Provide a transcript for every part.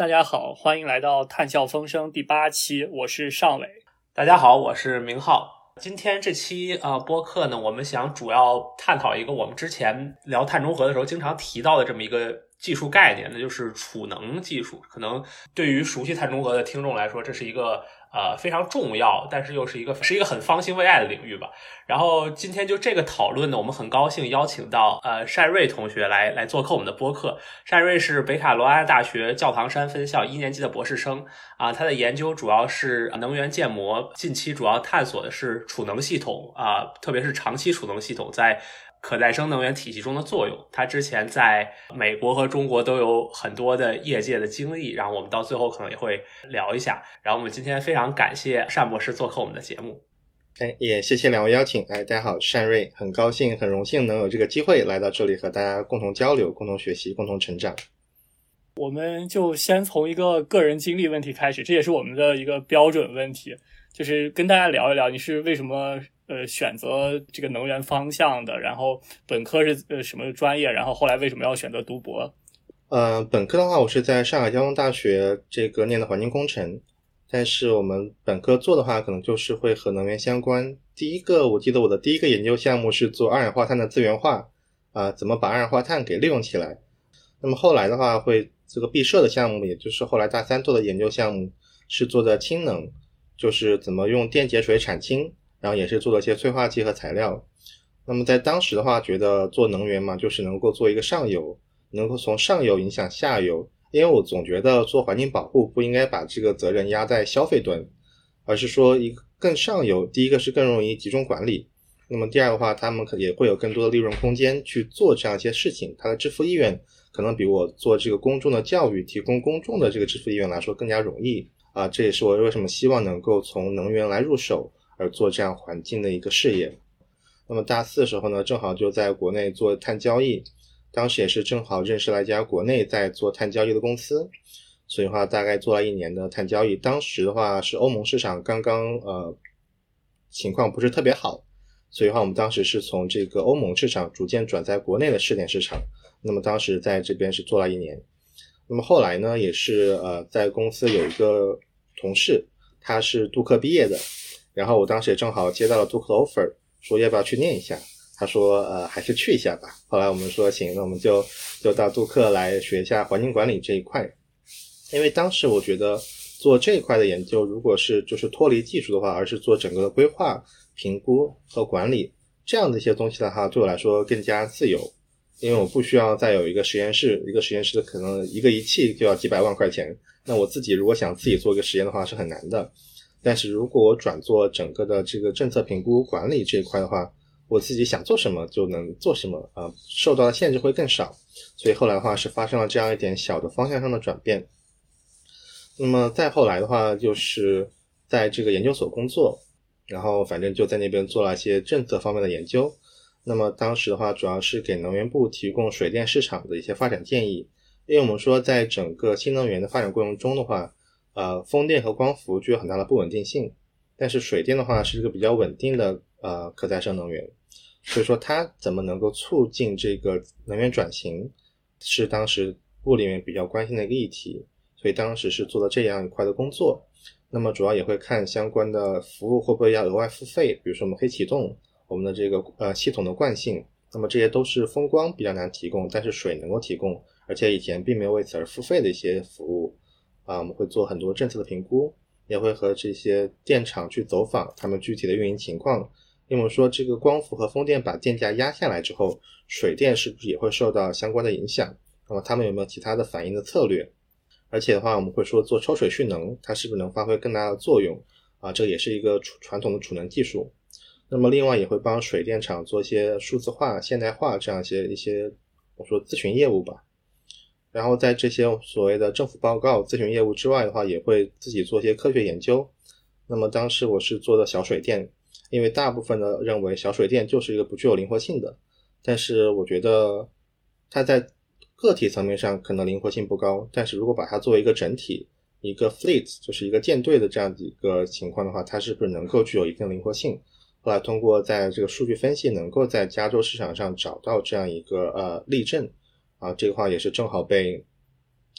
大家好，欢迎来到《探笑风声》第八期，我是尚伟。大家好，我是明浩。今天这期呃播客呢，我们想主要探讨一个我们之前聊碳中和的时候经常提到的这么一个。技术概念，那就是储能技术。可能对于熟悉碳中和的听众来说，这是一个呃非常重要，但是又是一个是一个很方兴未艾的领域吧。然后今天就这个讨论呢，我们很高兴邀请到呃单瑞同学来来做客我们的播客。单瑞是北卡罗来纳大学教堂山分校一年级的博士生啊，他的研究主要是能源建模，近期主要探索的是储能系统啊，特别是长期储能系统在。可再生能源体系中的作用，他之前在美国和中国都有很多的业界的经历，然后我们到最后可能也会聊一下。然后我们今天非常感谢单博士做客我们的节目，哎，也谢谢两位邀请。哎，大家好，单瑞，很高兴、很荣幸能有这个机会来到这里和大家共同交流、共同学习、共同成长。我们就先从一个个人经历问题开始，这也是我们的一个标准问题，就是跟大家聊一聊你是为什么。呃，选择这个能源方向的，然后本科是呃什么专业？然后后来为什么要选择读博？呃，本科的话，我是在上海交通大学这个念的环境工程，但是我们本科做的话，可能就是会和能源相关。第一个，我记得我的第一个研究项目是做二氧化碳的资源化，啊，怎么把二氧化碳给利用起来？那么后来的话，会这个毕设的项目，也就是后来大三做的研究项目，是做的氢能，就是怎么用电解水产氢。然后也是做了一些催化剂和材料。那么在当时的话，觉得做能源嘛，就是能够做一个上游，能够从上游影响下游。因为我总觉得做环境保护不应该把这个责任压在消费端，而是说一个更上游。第一个是更容易集中管理，那么第二的话，他们可也会有更多的利润空间去做这样一些事情。他的支付意愿可能比我做这个公众的教育、提供公众的这个支付意愿来说更加容易啊。这也是我为什么希望能够从能源来入手。而做这样环境的一个事业，那么大四的时候呢，正好就在国内做碳交易，当时也是正好认识了一家国内在做碳交易的公司，所以话大概做了一年的碳交易。当时的话是欧盟市场刚刚呃情况不是特别好，所以话我们当时是从这个欧盟市场逐渐转在国内的试点市场。那么当时在这边是做了一年，那么后来呢，也是呃在公司有一个同事，他是杜克毕业的。然后我当时也正好接到了杜克的 offer，说要不要去念一下？他说，呃，还是去一下吧。后来我们说行，那我们就就到杜克来学一下环境管理这一块。因为当时我觉得做这一块的研究，如果是就是脱离技术的话，而是做整个的规划、评估和管理这样的一些东西的话，对我来说更加自由。因为我不需要再有一个实验室，一个实验室可能一个仪器就要几百万块钱。那我自己如果想自己做一个实验的话，是很难的。但是如果我转做整个的这个政策评估管理这一块的话，我自己想做什么就能做什么啊，受到的限制会更少。所以后来的话是发生了这样一点小的方向上的转变。那么再后来的话，就是在这个研究所工作，然后反正就在那边做了一些政策方面的研究。那么当时的话，主要是给能源部提供水电市场的一些发展建议，因为我们说在整个新能源的发展过程中的话。呃，风电和光伏具有很大的不稳定性，但是水电的话是一个比较稳定的呃可再生能源，所以说它怎么能够促进这个能源转型，是当时部里面比较关心的一个议题，所以当时是做了这样一块的工作。那么主要也会看相关的服务会不会要额外付费，比如说我们可以启动我们的这个呃系统的惯性，那么这些都是风光比较难提供，但是水能够提供，而且以前并没有为此而付费的一些服务。啊，我们会做很多政策的评估，也会和这些电厂去走访他们具体的运营情况。因为说这个光伏和风电把电价压下来之后，水电是不是也会受到相关的影响？那么他们有没有其他的反应的策略？而且的话，我们会说做抽水蓄能，它是不是能发挥更大的作用？啊，这也是一个储传统的储能技术。那么另外也会帮水电厂做一些数字化、现代化这样一些一些我说咨询业务吧。然后在这些所谓的政府报告咨询业务之外的话，也会自己做一些科学研究。那么当时我是做的小水电，因为大部分的认为小水电就是一个不具有灵活性的。但是我觉得它在个体层面上可能灵活性不高，但是如果把它作为一个整体，一个 fleet 就是一个舰队的这样的一个情况的话，它是不是能够具有一定灵活性？后来通过在这个数据分析，能够在加州市场上找到这样一个呃例证。啊，这个话也是正好被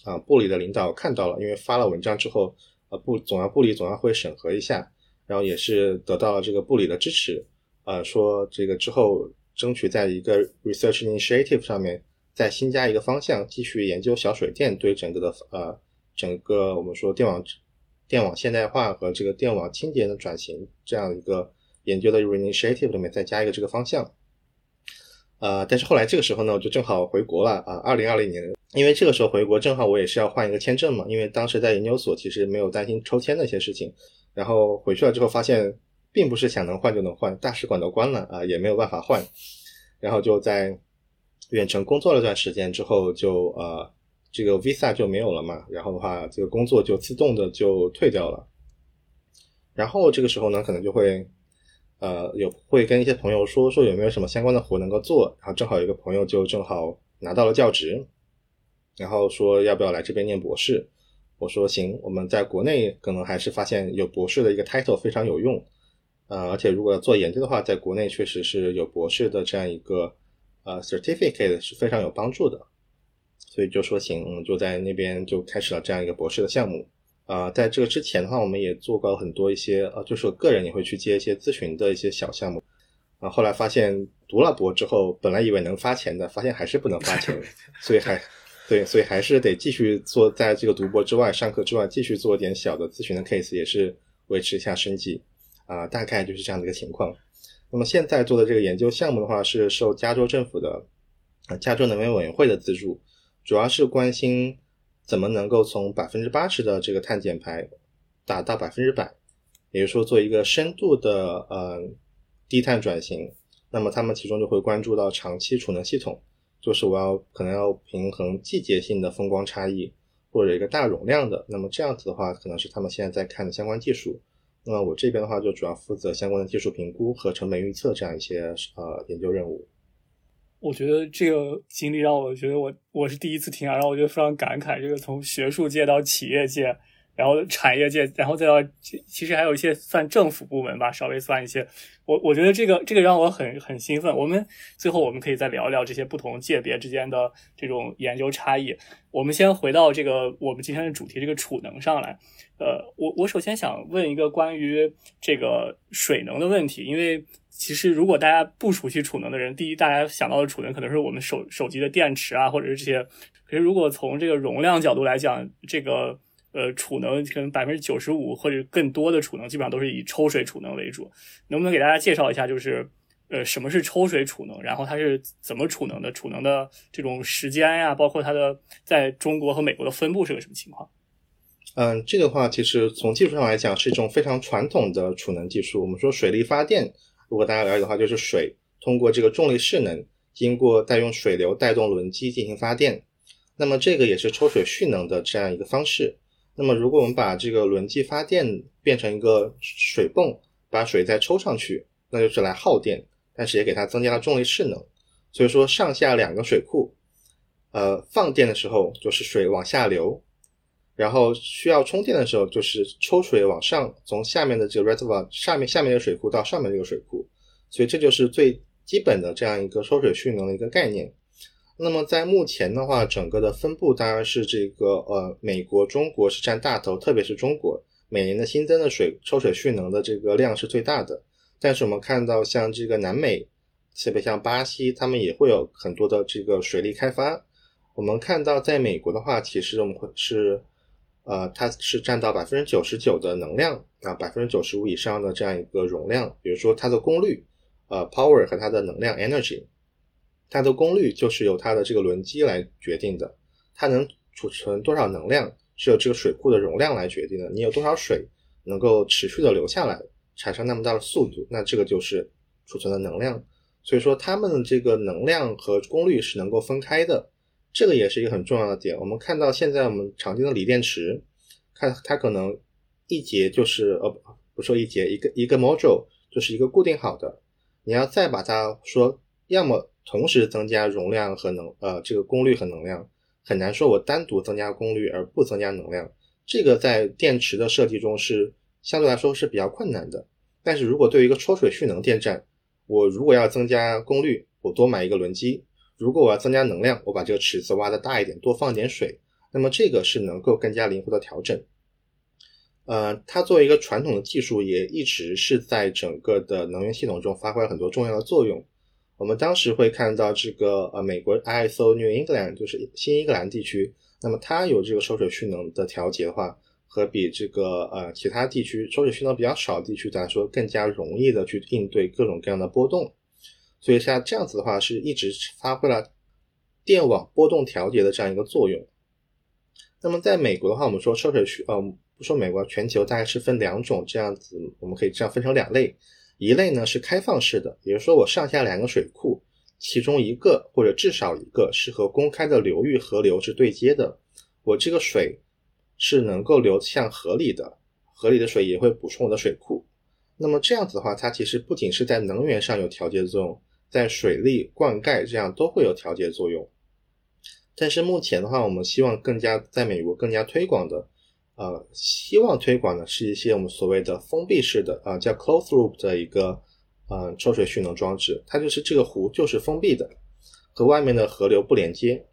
啊部里的领导看到了，因为发了文章之后，呃部总要部里总要会审核一下，然后也是得到了这个部里的支持，啊说这个之后争取在一个 research initiative 上面再新加一个方向，继续研究小水电对整个的呃整个我们说电网电网现代化和这个电网清洁的转型这样一个研究的 initiative 里面再加一个这个方向。呃，但是后来这个时候呢，我就正好回国了啊，二零二零年，因为这个时候回国正好我也是要换一个签证嘛，因为当时在研究所其实没有担心抽签那些事情，然后回去了之后发现，并不是想能换就能换，大使馆都关了啊，也没有办法换，然后就在远程工作了段时间之后，就呃这个 visa 就没有了嘛，然后的话这个工作就自动的就退掉了，然后这个时候呢，可能就会。呃，有会跟一些朋友说说有没有什么相关的活能够做，然后正好有一个朋友就正好拿到了教职，然后说要不要来这边念博士？我说行，我们在国内可能还是发现有博士的一个 title 非常有用，呃，而且如果要做研究的话，在国内确实是有博士的这样一个呃 certificate 是非常有帮助的，所以就说行，我们就在那边就开始了这样一个博士的项目。啊，在这个之前的话，我们也做过很多一些呃，就是我个人也会去接一些咨询的一些小项目，啊，后来发现读了博之后，本来以为能发钱的，发现还是不能发钱，所以还对，所以还是得继续做，在这个读博之外，上课之外，继续做点小的咨询的 case，也是维持一下生计，啊，大概就是这样的一个情况。那么现在做的这个研究项目的话，是受加州政府的加州能源委员会的资助，主要是关心。怎么能够从百分之八十的这个碳减排达到百分之百？也就是说，做一个深度的呃低碳转型。那么他们其中就会关注到长期储能系统，就是我要可能要平衡季节性的风光差异，或者一个大容量的。那么这样子的话，可能是他们现在在看的相关技术。那么我这边的话，就主要负责相关的技术评估和成本预测这样一些呃研究任务。我觉得这个经历让我觉得我我是第一次听啊，然后我就非常感慨。这个从学术界到企业界，然后产业界，然后再到其实还有一些算政府部门吧，稍微算一些。我我觉得这个这个让我很很兴奋。我们最后我们可以再聊聊这些不同界别之间的这种研究差异。我们先回到这个我们今天的主题，这个储能上来。呃，我我首先想问一个关于这个水能的问题，因为。其实，如果大家不熟悉储能的人，第一，大家想到的储能可能是我们手手机的电池啊，或者是这些。可是，如果从这个容量角度来讲，这个呃储能可能百分之九十五或者更多的储能，基本上都是以抽水储能为主。能不能给大家介绍一下，就是呃什么是抽水储能，然后它是怎么储能的？储能的这种时间呀，包括它的在中国和美国的分布是个什么情况？嗯，这个话其实从技术上来讲是一种非常传统的储能技术。我们说水力发电。如果大家了解的话，就是水通过这个重力势能，经过带用水流带动轮机进行发电。那么这个也是抽水蓄能的这样一个方式。那么如果我们把这个轮机发电变成一个水泵，把水再抽上去，那就是来耗电，但是也给它增加了重力势能。所以说上下两个水库，呃，放电的时候就是水往下流。然后需要充电的时候，就是抽水往上，从下面的这个 reservoir 下面下面的水库到上面这个水库，所以这就是最基本的这样一个抽水蓄能的一个概念。那么在目前的话，整个的分布当然是这个呃，美国、中国是占大头，特别是中国每年的新增的水抽水蓄能的这个量是最大的。但是我们看到像这个南美，特别像巴西，他们也会有很多的这个水利开发。我们看到在美国的话，其实我们会是。呃，它是占到百分之九十九的能量啊，百分之九十五以上的这样一个容量。比如说它的功率，呃，power 和它的能量 energy，它的功率就是由它的这个轮机来决定的。它能储存多少能量，是由这个水库的容量来决定的。你有多少水能够持续的流下来，产生那么大的速度，那这个就是储存的能量。所以说，它们的这个能量和功率是能够分开的。这个也是一个很重要的点。我们看到现在我们常见的锂电池，看它可能一节就是呃不说一节一个一个 module 就是一个固定好的。你要再把它说，要么同时增加容量和能呃这个功率和能量，很难说我单独增加功率而不增加能量。这个在电池的设计中是相对来说是比较困难的。但是如果对于一个抽水蓄能电站，我如果要增加功率，我多买一个轮机。如果我要增加能量，我把这个池子挖的大一点，多放点水，那么这个是能够更加灵活的调整。呃，它作为一个传统的技术，也一直是在整个的能源系统中发挥了很多重要的作用。我们当时会看到这个呃，美国 ISO New England 就是新英格兰地区，那么它有这个抽水蓄能的调节的话，和比这个呃其他地区抽水蓄能比较少的地区来说，更加容易的去应对各种各样的波动。所以像这样子的话，是一直发挥了电网波动调节的这样一个作用。那么在美国的话，我们说抽水蓄，呃，不说美国，全球大概是分两种这样子，我们可以这样分成两类。一类呢是开放式的，也就是说我上下两个水库，其中一个或者至少一个是和公开的流域河流是对接的，我这个水是能够流向河里的，河里的水也会补充我的水库。那么这样子的话，它其实不仅是在能源上有调节作用，在水利、灌溉这样都会有调节作用。但是目前的话，我们希望更加在美国更加推广的。呃，希望推广的是一些我们所谓的封闭式的啊，叫 closed loop 的一个呃抽水蓄能装置，它就是这个湖就是封闭的，和外面的河流不连接。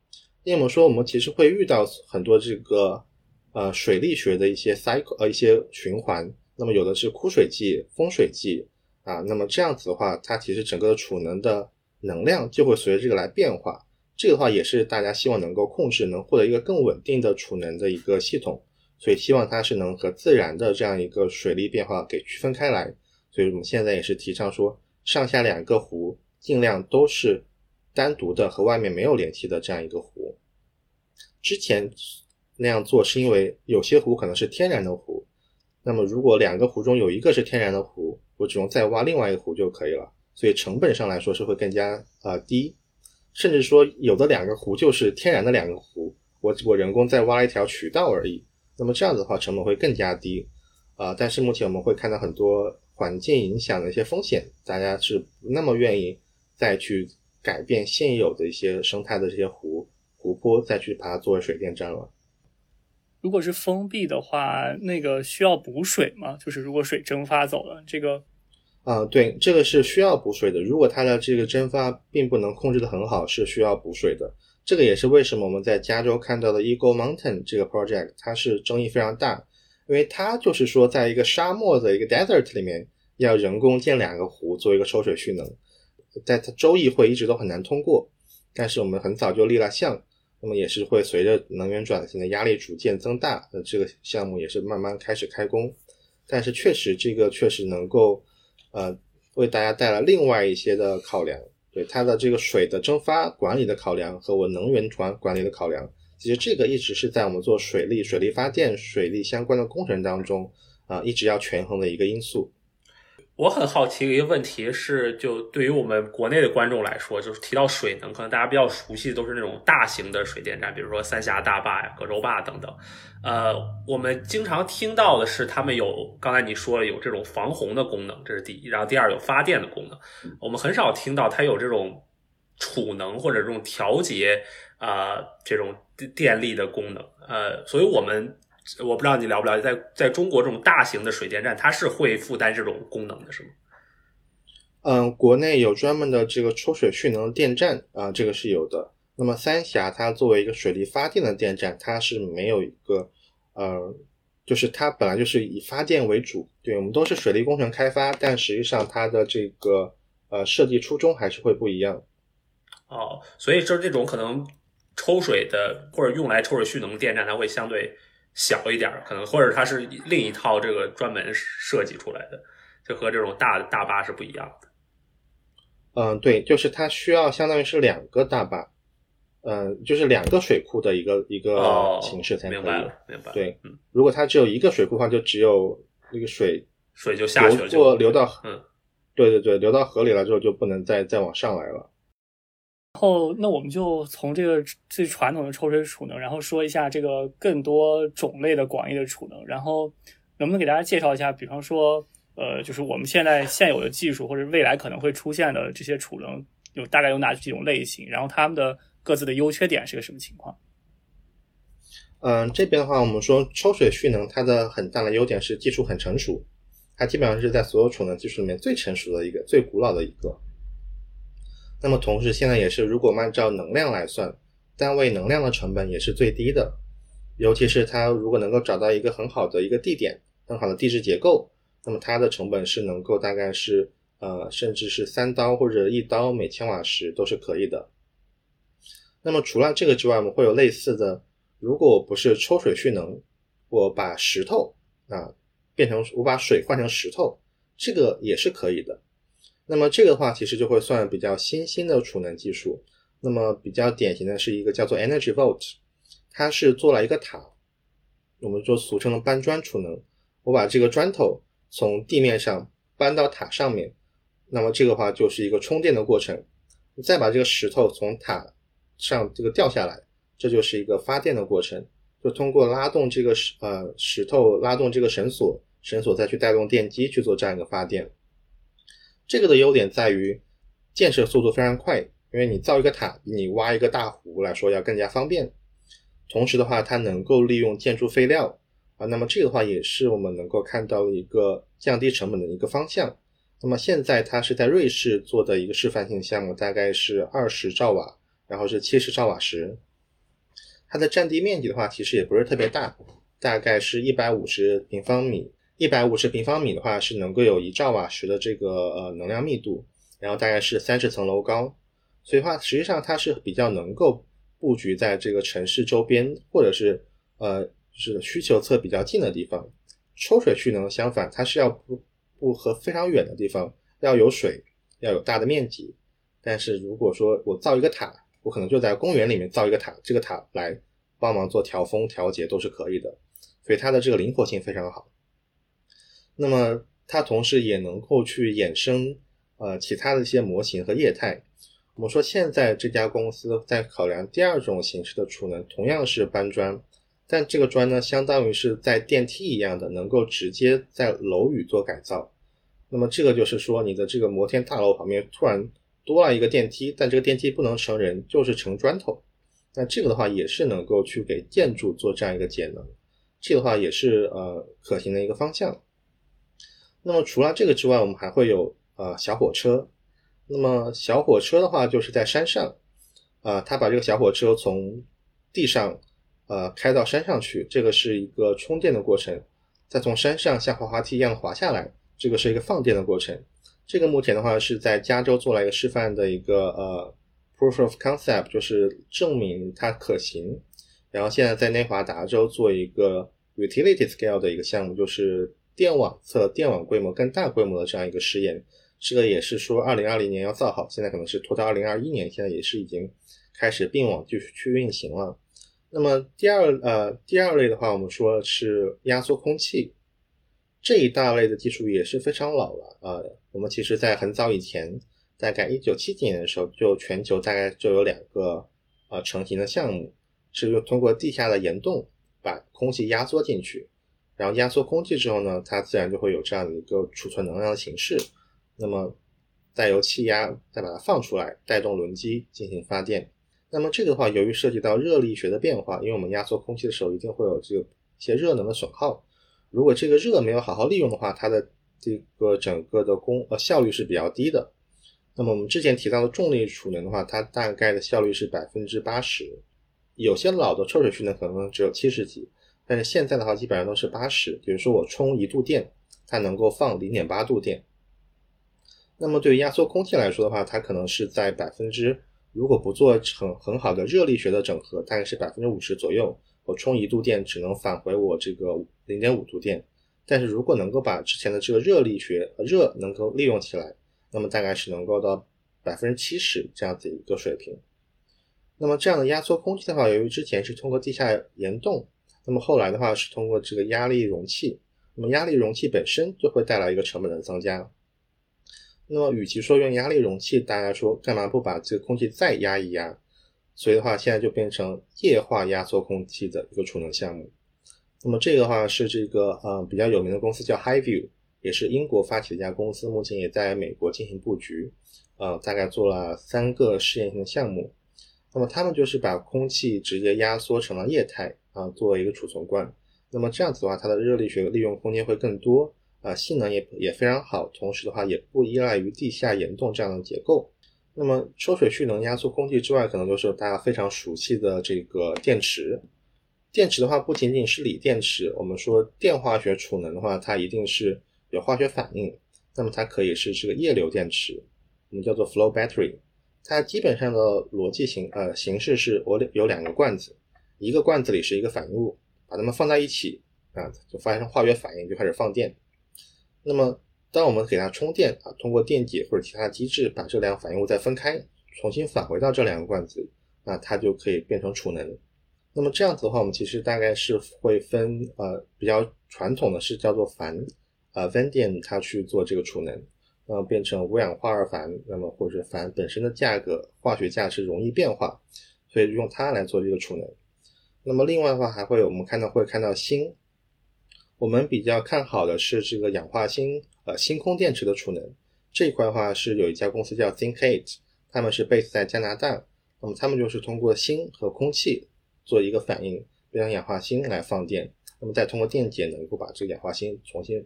那么说，我们其实会遇到很多这个呃水力学的一些 cycle 呃一些循环。那么有的是枯水季、丰水季啊，那么这样子的话，它其实整个的储能的能量就会随着这个来变化。这个的话也是大家希望能够控制，能获得一个更稳定的储能的一个系统。所以希望它是能和自然的这样一个水力变化给区分开来。所以我们现在也是提倡说，上下两个湖尽量都是单独的和外面没有联系的这样一个湖。之前那样做是因为有些湖可能是天然的湖，那么如果两个湖中有一个是天然的湖，我只用再挖另外一个湖就可以了，所以成本上来说是会更加呃低。甚至说有的两个湖就是天然的两个湖，我我人工再挖一条渠道而已。那么这样子的话，成本会更加低，啊，但是目前我们会看到很多环境影响的一些风险，大家是不那么愿意再去改变现有的一些生态的这些湖湖泊，再去把它作为水电站了。如果是封闭的话，那个需要补水吗？就是如果水蒸发走了，这个，啊，对，这个是需要补水的。如果它的这个蒸发并不能控制的很好，是需要补水的。这个也是为什么我们在加州看到的 Eagle Mountain 这个 project，它是争议非常大，因为它就是说，在一个沙漠的一个 desert 里面，要人工建两个湖做一个抽水蓄能，在它州议会一直都很难通过。但是我们很早就立了项，那么也是会随着能源转型的压力逐渐增大，那这个项目也是慢慢开始开工。但是确实，这个确实能够呃为大家带来另外一些的考量。对它的这个水的蒸发管理的考量和我能源管管理的考量，其实这个一直是在我们做水利、水利发电、水利相关的工程当中啊，一直要权衡的一个因素。我很好奇一个问题是，就对于我们国内的观众来说，就是提到水能，可能大家比较熟悉的都是那种大型的水电站，比如说三峡大坝呀、葛洲坝等等。呃，我们经常听到的是，他们有刚才你说了有这种防洪的功能，这是第一；然后第二有发电的功能。我们很少听到它有这种储能或者这种调节啊这种电力的功能。呃，所以我们。我不知道你了不了解，在在中国这种大型的水电站，它是会负担这种功能的，是吗？嗯，国内有专门的这个抽水蓄能电站啊，这个是有的。那么三峡它作为一个水力发电的电站，它是没有一个呃，就是它本来就是以发电为主。对我们都是水利工程开发，但实际上它的这个呃设计初衷还是会不一样。哦，所以就是这种可能抽水的或者用来抽水蓄能电站，它会相对。小一点可能或者它是另一套这个专门设计出来的，就和这种大大巴是不一样的。嗯，对，就是它需要相当于是两个大巴，嗯，就是两个水库的一个一个形式才可以。明白了，明白。对，嗯，如果它只有一个水库的话，就只有那个水水就下去了，就流到嗯，对对对，流到河里了之后就不能再再往上来了。后，那我们就从这个最传统的抽水储能，然后说一下这个更多种类的广义的储能。然后，能不能给大家介绍一下，比方说，呃，就是我们现在现有的技术，或者未来可能会出现的这些储能，有大概有哪几种类型？然后，它们的各自的优缺点是个什么情况？嗯，这边的话，我们说抽水蓄能，它的很大的优点是技术很成熟，它基本上是在所有储能技术里面最成熟的一个、最古老的一个。那么同时，现在也是，如果按照能量来算，单位能量的成本也是最低的。尤其是它如果能够找到一个很好的一个地点、很好的地质结构，那么它的成本是能够大概是呃，甚至是三刀或者一刀每千瓦时都是可以的。那么除了这个之外，我们会有类似的，如果不是抽水蓄能，我把石头啊变成我把水换成石头，这个也是可以的。那么这个的话，其实就会算比较新兴的储能技术。那么比较典型的是一个叫做 Energy Vault，它是做了一个塔，我们说俗称的搬砖储能。我把这个砖头从地面上搬到塔上面，那么这个话就是一个充电的过程。再把这个石头从塔上这个掉下来，这就是一个发电的过程。就通过拉动这个石呃石头拉动这个绳索，绳索再去带动电机去做这样一个发电。这个的优点在于建设速度非常快，因为你造一个塔比你挖一个大湖来说要更加方便。同时的话，它能够利用建筑废料啊，那么这个的话也是我们能够看到的一个降低成本的一个方向。那么现在它是在瑞士做的一个示范性项目，大概是二十兆瓦，然后是七十兆瓦时。它的占地面积的话，其实也不是特别大，大概是一百五十平方米。一百五十平方米的话，是能够有一兆瓦时的这个呃能量密度，然后大概是三十层楼高，所以话实际上它是比较能够布局在这个城市周边，或者是呃就是需求侧比较近的地方。抽水蓄能相反，它是要布布和非常远的地方，要有水，要有大的面积。但是如果说我造一个塔，我可能就在公园里面造一个塔，这个塔来帮忙做调风调节都是可以的，所以它的这个灵活性非常好。那么它同时也能够去衍生呃其他的一些模型和业态。我们说现在这家公司在考量第二种形式的储能，同样是搬砖，但这个砖呢，相当于是在电梯一样的，能够直接在楼宇做改造。那么这个就是说，你的这个摩天大楼旁边突然多了一个电梯，但这个电梯不能成人，就是成砖头。那这个的话也是能够去给建筑做这样一个节能，这个的话也是呃可行的一个方向。那么除了这个之外，我们还会有呃小火车。那么小火车的话，就是在山上，啊，它把这个小火车从地上呃开到山上去，这个是一个充电的过程，再从山上像滑滑梯一样滑下来，这个是一个放电的过程。这个目前的话是在加州做了一个示范的一个呃 proof of concept，就是证明它可行。然后现在在内华达州做一个 utility scale 的一个项目，就是。电网测电网规模更大规模的这样一个试验，这个也是说二零二零年要造好，现在可能是拖到二零二一年，现在也是已经开始并网继续去运行了。那么第二呃第二类的话，我们说是压缩空气这一大类的技术也是非常老了啊。我们其实在很早以前，大概一九七几年的时候，就全球大概就有两个呃成型的项目，是用通过地下的岩洞把空气压缩进去。然后压缩空气之后呢，它自然就会有这样的一个储存能量的形式。那么再由气压再把它放出来，带动轮机进行发电。那么这个的话，由于涉及到热力学的变化，因为我们压缩空气的时候一定会有这个一些热能的损耗。如果这个热没有好好利用的话，它的这个整个的功呃效率是比较低的。那么我们之前提到的重力储能的话，它大概的效率是百分之八十，有些老的抽水蓄能可能只有七十几。但是现在的话，基本上都是八十，比如说我充一度电，它能够放零点八度电。那么对于压缩空气来说的话，它可能是在百分之，如果不做成很好的热力学的整合，大概是百分之五十左右。我充一度电只能返回我这个零点五度电。但是如果能够把之前的这个热力学热能够利用起来，那么大概是能够到百分之七十这样子一个水平。那么这样的压缩空气的话，由于之前是通过地下岩洞。那么后来的话是通过这个压力容器，那么压力容器本身就会带来一个成本的增加。那么与其说用压力容器，大家说干嘛不把这个空气再压一压？所以的话，现在就变成液化压缩空气的一个储能项目。那么这个的话是这个呃比较有名的公司叫 HiView，也是英国发起的一家公司，目前也在美国进行布局，呃大概做了三个试验性的项目。那么他们就是把空气直接压缩成了液态。啊，作为一个储存罐，那么这样子的话，它的热力学利用空间会更多，啊，性能也也非常好，同时的话也不依赖于地下岩洞这样的结构。那么抽水蓄能压缩空气之外，可能就是大家非常熟悉的这个电池。电池的话，不仅仅是锂电池，我们说电化学储能的话，它一定是有化学反应，那么它可以是这个液流电池，我们叫做 flow battery。它基本上的逻辑形呃形式是我有两个罐子，一个罐子里是一个反应物，把它们放在一起啊，就发生化学反应，就开始放电。那么当我们给它充电啊，通过电解或者其他机制把这两个反应物再分开，重新返回到这两个罐子，那它就可以变成储能。那么这样子的话，我们其实大概是会分呃比较传统的是叫做钒呃 v a n d i n 它去做这个储能，呃变成五氧化二钒，那么或者钒本身的价格化学价是容易变化，所以用它来做这个储能。那么另外的话还会有我们看到会看到锌。我们比较看好的是这个氧化锌，呃，星空电池的储能这一块的话，是有一家公司叫 Thinkate，他们是 base 在加拿大，那么他们就是通过锌和空气做一个反应，变成氧化锌来放电，那么再通过电解能够把这个氧化锌重新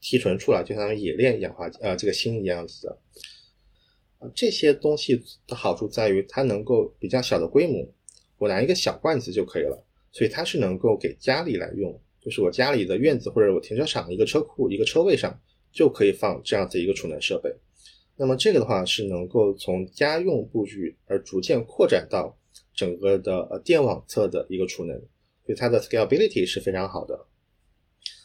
提纯出来，就像冶炼氧化呃这个锌一样子的。啊，这些东西的好处在于它能够比较小的规模，我拿一个小罐子就可以了，所以它是能够给家里来用。就是我家里的院子或者我停车场一个车库一个车位上就可以放这样子一个储能设备，那么这个的话是能够从家用布局而逐渐扩展到整个的呃电网侧的一个储能，所以它的 scalability 是非常好的。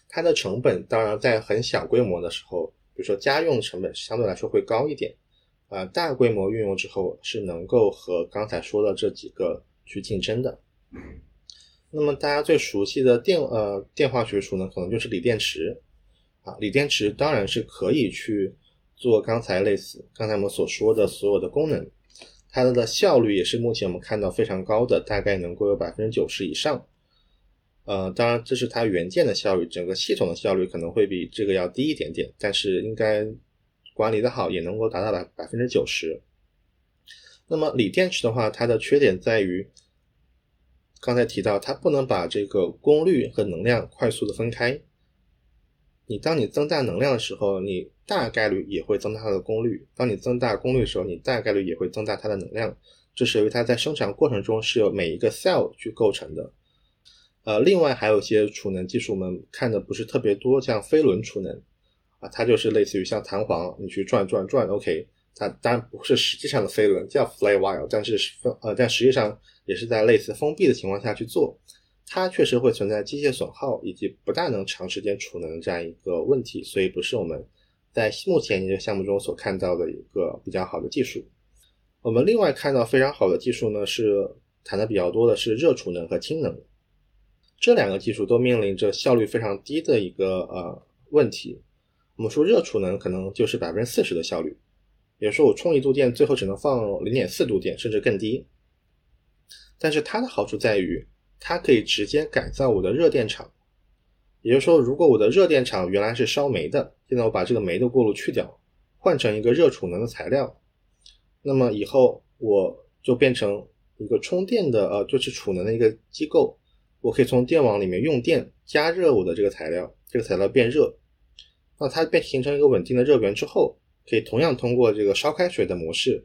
它的成本当然在很小规模的时候，比如说家用成本相对来说会高一点，啊大规模运用之后是能够和刚才说的这几个去竞争的。那么大家最熟悉的电呃电化学储呢可能就是锂电池，啊，锂电池当然是可以去做刚才类似刚才我们所说的所有的功能，它的效率也是目前我们看到非常高的，大概能够有百分之九十以上。呃，当然这是它元件的效率，整个系统的效率可能会比这个要低一点点，但是应该管理的好也能够达到百百分之九十。那么锂电池的话，它的缺点在于。刚才提到，它不能把这个功率和能量快速的分开。你当你增大能量的时候，你大概率也会增大它的功率；当你增大功率的时候，你大概率也会增大它的能量。这是由于它在生产过程中是由每一个 cell 去构成的。呃，另外还有一些储能技术，我们看的不是特别多，像飞轮储能啊，它就是类似于像弹簧，你去转转转，OK。它当然不是实际上的飞轮，叫 flywheel，但是呃，但实际上也是在类似封闭的情况下去做，它确实会存在机械损耗以及不大能长时间储能这样一个问题，所以不是我们在目前研究项目中所看到的一个比较好的技术。我们另外看到非常好的技术呢，是谈的比较多的是热储能和氢能，这两个技术都面临着效率非常低的一个呃问题。我们说热储能可能就是百分之四十的效率。比如说，我充一度电，最后只能放零点四度电，甚至更低。但是它的好处在于，它可以直接改造我的热电厂。也就是说，如果我的热电厂原来是烧煤的，现在我把这个煤的过路去掉，换成一个热储能的材料，那么以后我就变成一个充电的，呃，就是储能的一个机构。我可以从电网里面用电加热我的这个材料，这个材料变热，那它变形成一个稳定的热源之后。可以同样通过这个烧开水的模式，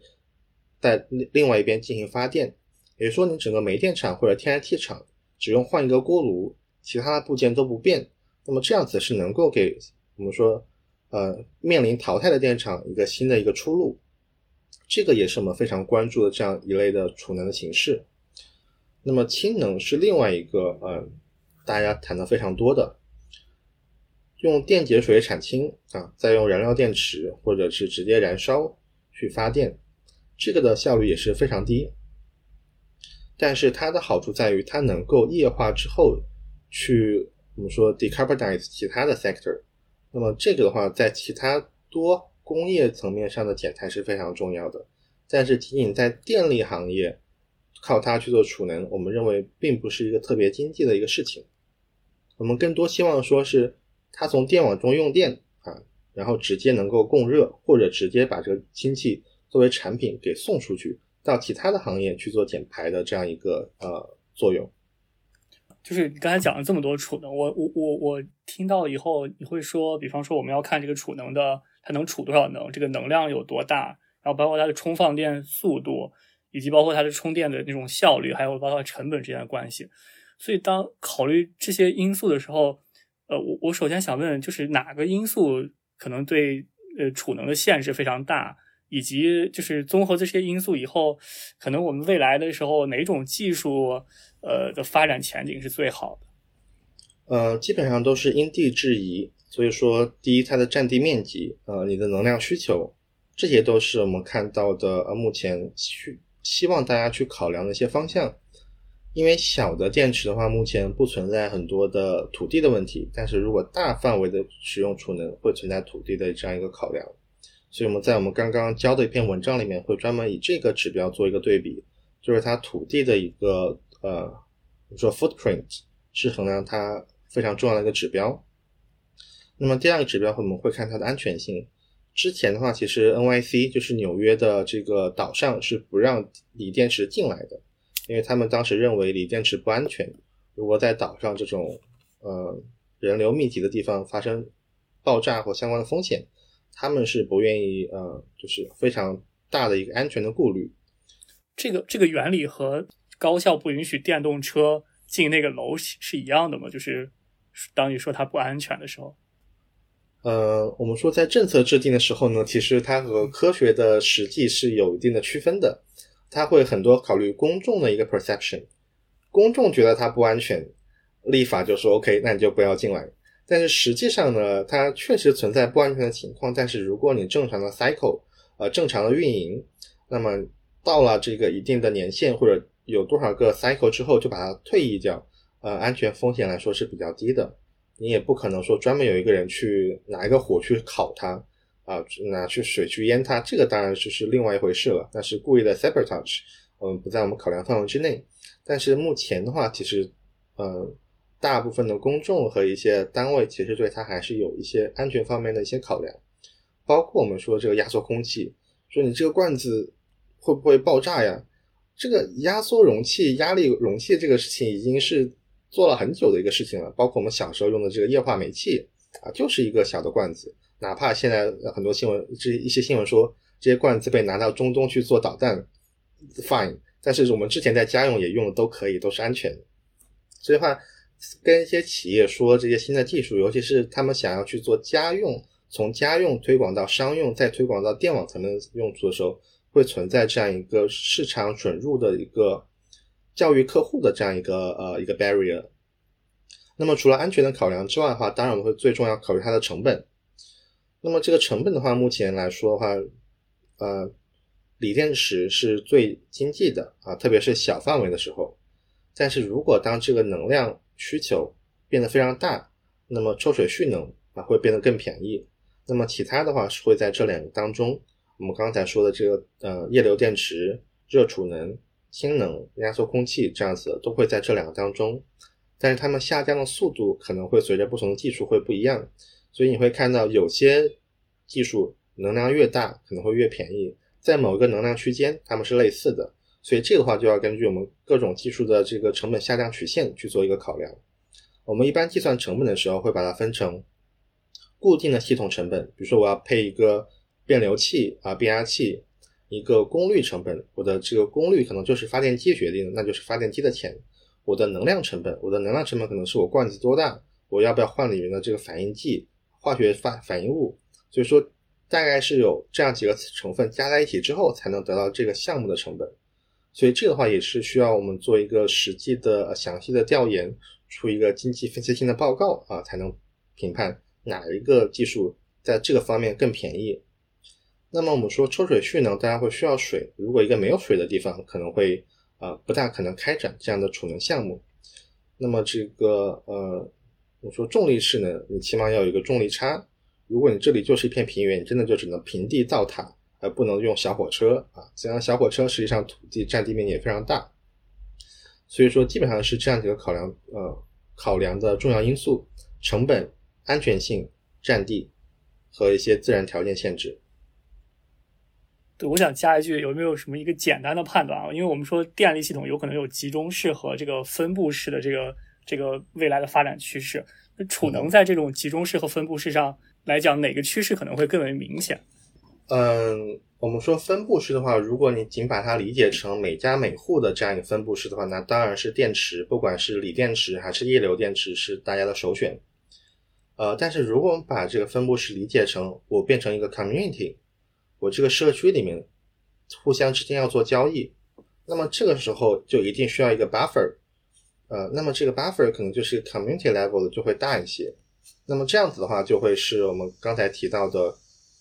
在另另外一边进行发电，也就说，你整个煤电厂或者天然气厂只用换一个锅炉，其他的部件都不变，那么这样子是能够给我们说，呃，面临淘汰的电厂一个新的一个出路。这个也是我们非常关注的这样一类的储能的形式。那么氢能是另外一个，呃，大家谈的非常多的。用电解水产氢啊，再用燃料电池或者是直接燃烧去发电，这个的效率也是非常低。但是它的好处在于它能够液化之后去我们说 decarbonize 其他的 sector。那么这个的话，在其他多工业层面上的减排是非常重要的。但是仅仅在电力行业靠它去做储能，我们认为并不是一个特别经济的一个事情。我们更多希望说是。它从电网中用电啊，然后直接能够供热，或者直接把这个氢气作为产品给送出去，到其他的行业去做减排的这样一个呃作用。就是你刚才讲了这么多储能，我我我我听到以后，你会说，比方说我们要看这个储能的它能储多少能，这个能量有多大，然后包括它的充放电速度，以及包括它的充电的那种效率，还有包括成本之间的关系。所以当考虑这些因素的时候，呃，我我首先想问，就是哪个因素可能对呃储能的限制非常大，以及就是综合这些因素以后，可能我们未来的时候哪种技术呃的发展前景是最好的？呃，基本上都是因地制宜。所以说，第一，它的占地面积，呃，你的能量需求，这些都是我们看到的，呃，目前去希望大家去考量的一些方向。因为小的电池的话，目前不存在很多的土地的问题，但是如果大范围的使用储能，会存在土地的这样一个考量。所以我们在我们刚刚教的一篇文章里面，会专门以这个指标做一个对比，就是它土地的一个呃，说 footprint 是衡量它非常重要的一个指标。那么第二个指标，我们会看它的安全性。之前的话，其实 NYC 就是纽约的这个岛上是不让锂电池进来的，因为他们当时认为锂电池不安全。如果在岛上这种呃人流密集的地方发生爆炸或相关的风险，他们是不愿意呃，就是非常大的一个安全的顾虑。这个这个原理和高校不允许电动车进那个楼是一样的吗？就是当你说它不安全的时候。呃，我们说在政策制定的时候呢，其实它和科学的实际是有一定的区分的。它会很多考虑公众的一个 perception，公众觉得它不安全，立法就说 OK，那你就不要进来。但是实际上呢，它确实存在不安全的情况。但是如果你正常的 cycle，呃，正常的运营，那么到了这个一定的年限或者有多少个 cycle 之后，就把它退役掉，呃，安全风险来说是比较低的。你也不可能说专门有一个人去拿一个火去烤它啊，拿去水去腌它，这个当然就是另外一回事了。但是故意的 sabotage，嗯，不在我们考量范围之内。但是目前的话，其实，呃，大部分的公众和一些单位其实对它还是有一些安全方面的一些考量，包括我们说这个压缩空气，说你这个罐子会不会爆炸呀？这个压缩容器、压力容器这个事情已经是。做了很久的一个事情了，包括我们小时候用的这个液化煤气啊，就是一个小的罐子。哪怕现在很多新闻，这一些新闻说这些罐子被拿到中东去做导弹，fine。但是我们之前在家用也用的都可以，都是安全的。所以话，跟一些企业说这些新的技术，尤其是他们想要去做家用，从家用推广到商用，再推广到电网层面用途的时候，会存在这样一个市场准入的一个。教育客户的这样一个呃一个 barrier，那么除了安全的考量之外的话，当然我们会最重要考虑它的成本。那么这个成本的话，目前来说的话，呃，锂电池是最经济的啊，特别是小范围的时候。但是如果当这个能量需求变得非常大，那么抽水蓄能啊会变得更便宜。那么其他的话是会在这两个当中，我们刚才说的这个呃液流电池、热储能。氢能、压缩空气这样子都会在这两个当中，但是它们下降的速度可能会随着不同的技术会不一样，所以你会看到有些技术能量越大可能会越便宜，在某一个能量区间它们是类似的，所以这个话就要根据我们各种技术的这个成本下降曲线去做一个考量。我们一般计算成本的时候会把它分成固定的系统成本，比如说我要配一个变流器啊变压器。一个功率成本，我的这个功率可能就是发电机决定的，那就是发电机的钱。我的能量成本，我的能量成本可能是我罐子多大，我要不要换里面的这个反应剂、化学反反应物。所以说，大概是有这样几个成分加在一起之后，才能得到这个项目的成本。所以这个的话也是需要我们做一个实际的详细的调研，出一个经济分析性的报告啊，才能评判哪一个技术在这个方面更便宜。那么我们说抽水蓄能，大家会需要水。如果一个没有水的地方，可能会呃不大可能开展这样的储能项目。那么这个呃，我说重力式呢，你起码要有一个重力差。如果你这里就是一片平原，你真的就只能平地造塔，而不能用小火车啊。虽然小火车实际上土地占地面积也非常大，所以说基本上是这样几个考量呃考量的重要因素：成本、安全性、占地和一些自然条件限制。对，我想加一句，有没有什么一个简单的判断啊？因为我们说电力系统有可能有集中式和这个分布式的这个这个未来的发展趋势。储能在这种集中式和分布式上来讲，哪个趋势可能会更为明显？嗯，我们说分布式的话，如果你仅把它理解成每家每户的这样一个分布式的话，那当然是电池，不管是锂电池还是液流电池，是大家的首选。呃，但是如果我们把这个分布式理解成我变成一个 community，我这个社区里面互相之间要做交易，那么这个时候就一定需要一个 buffer，呃，那么这个 buffer 可能就是 community level 的就会大一些。那么这样子的话，就会是我们刚才提到的。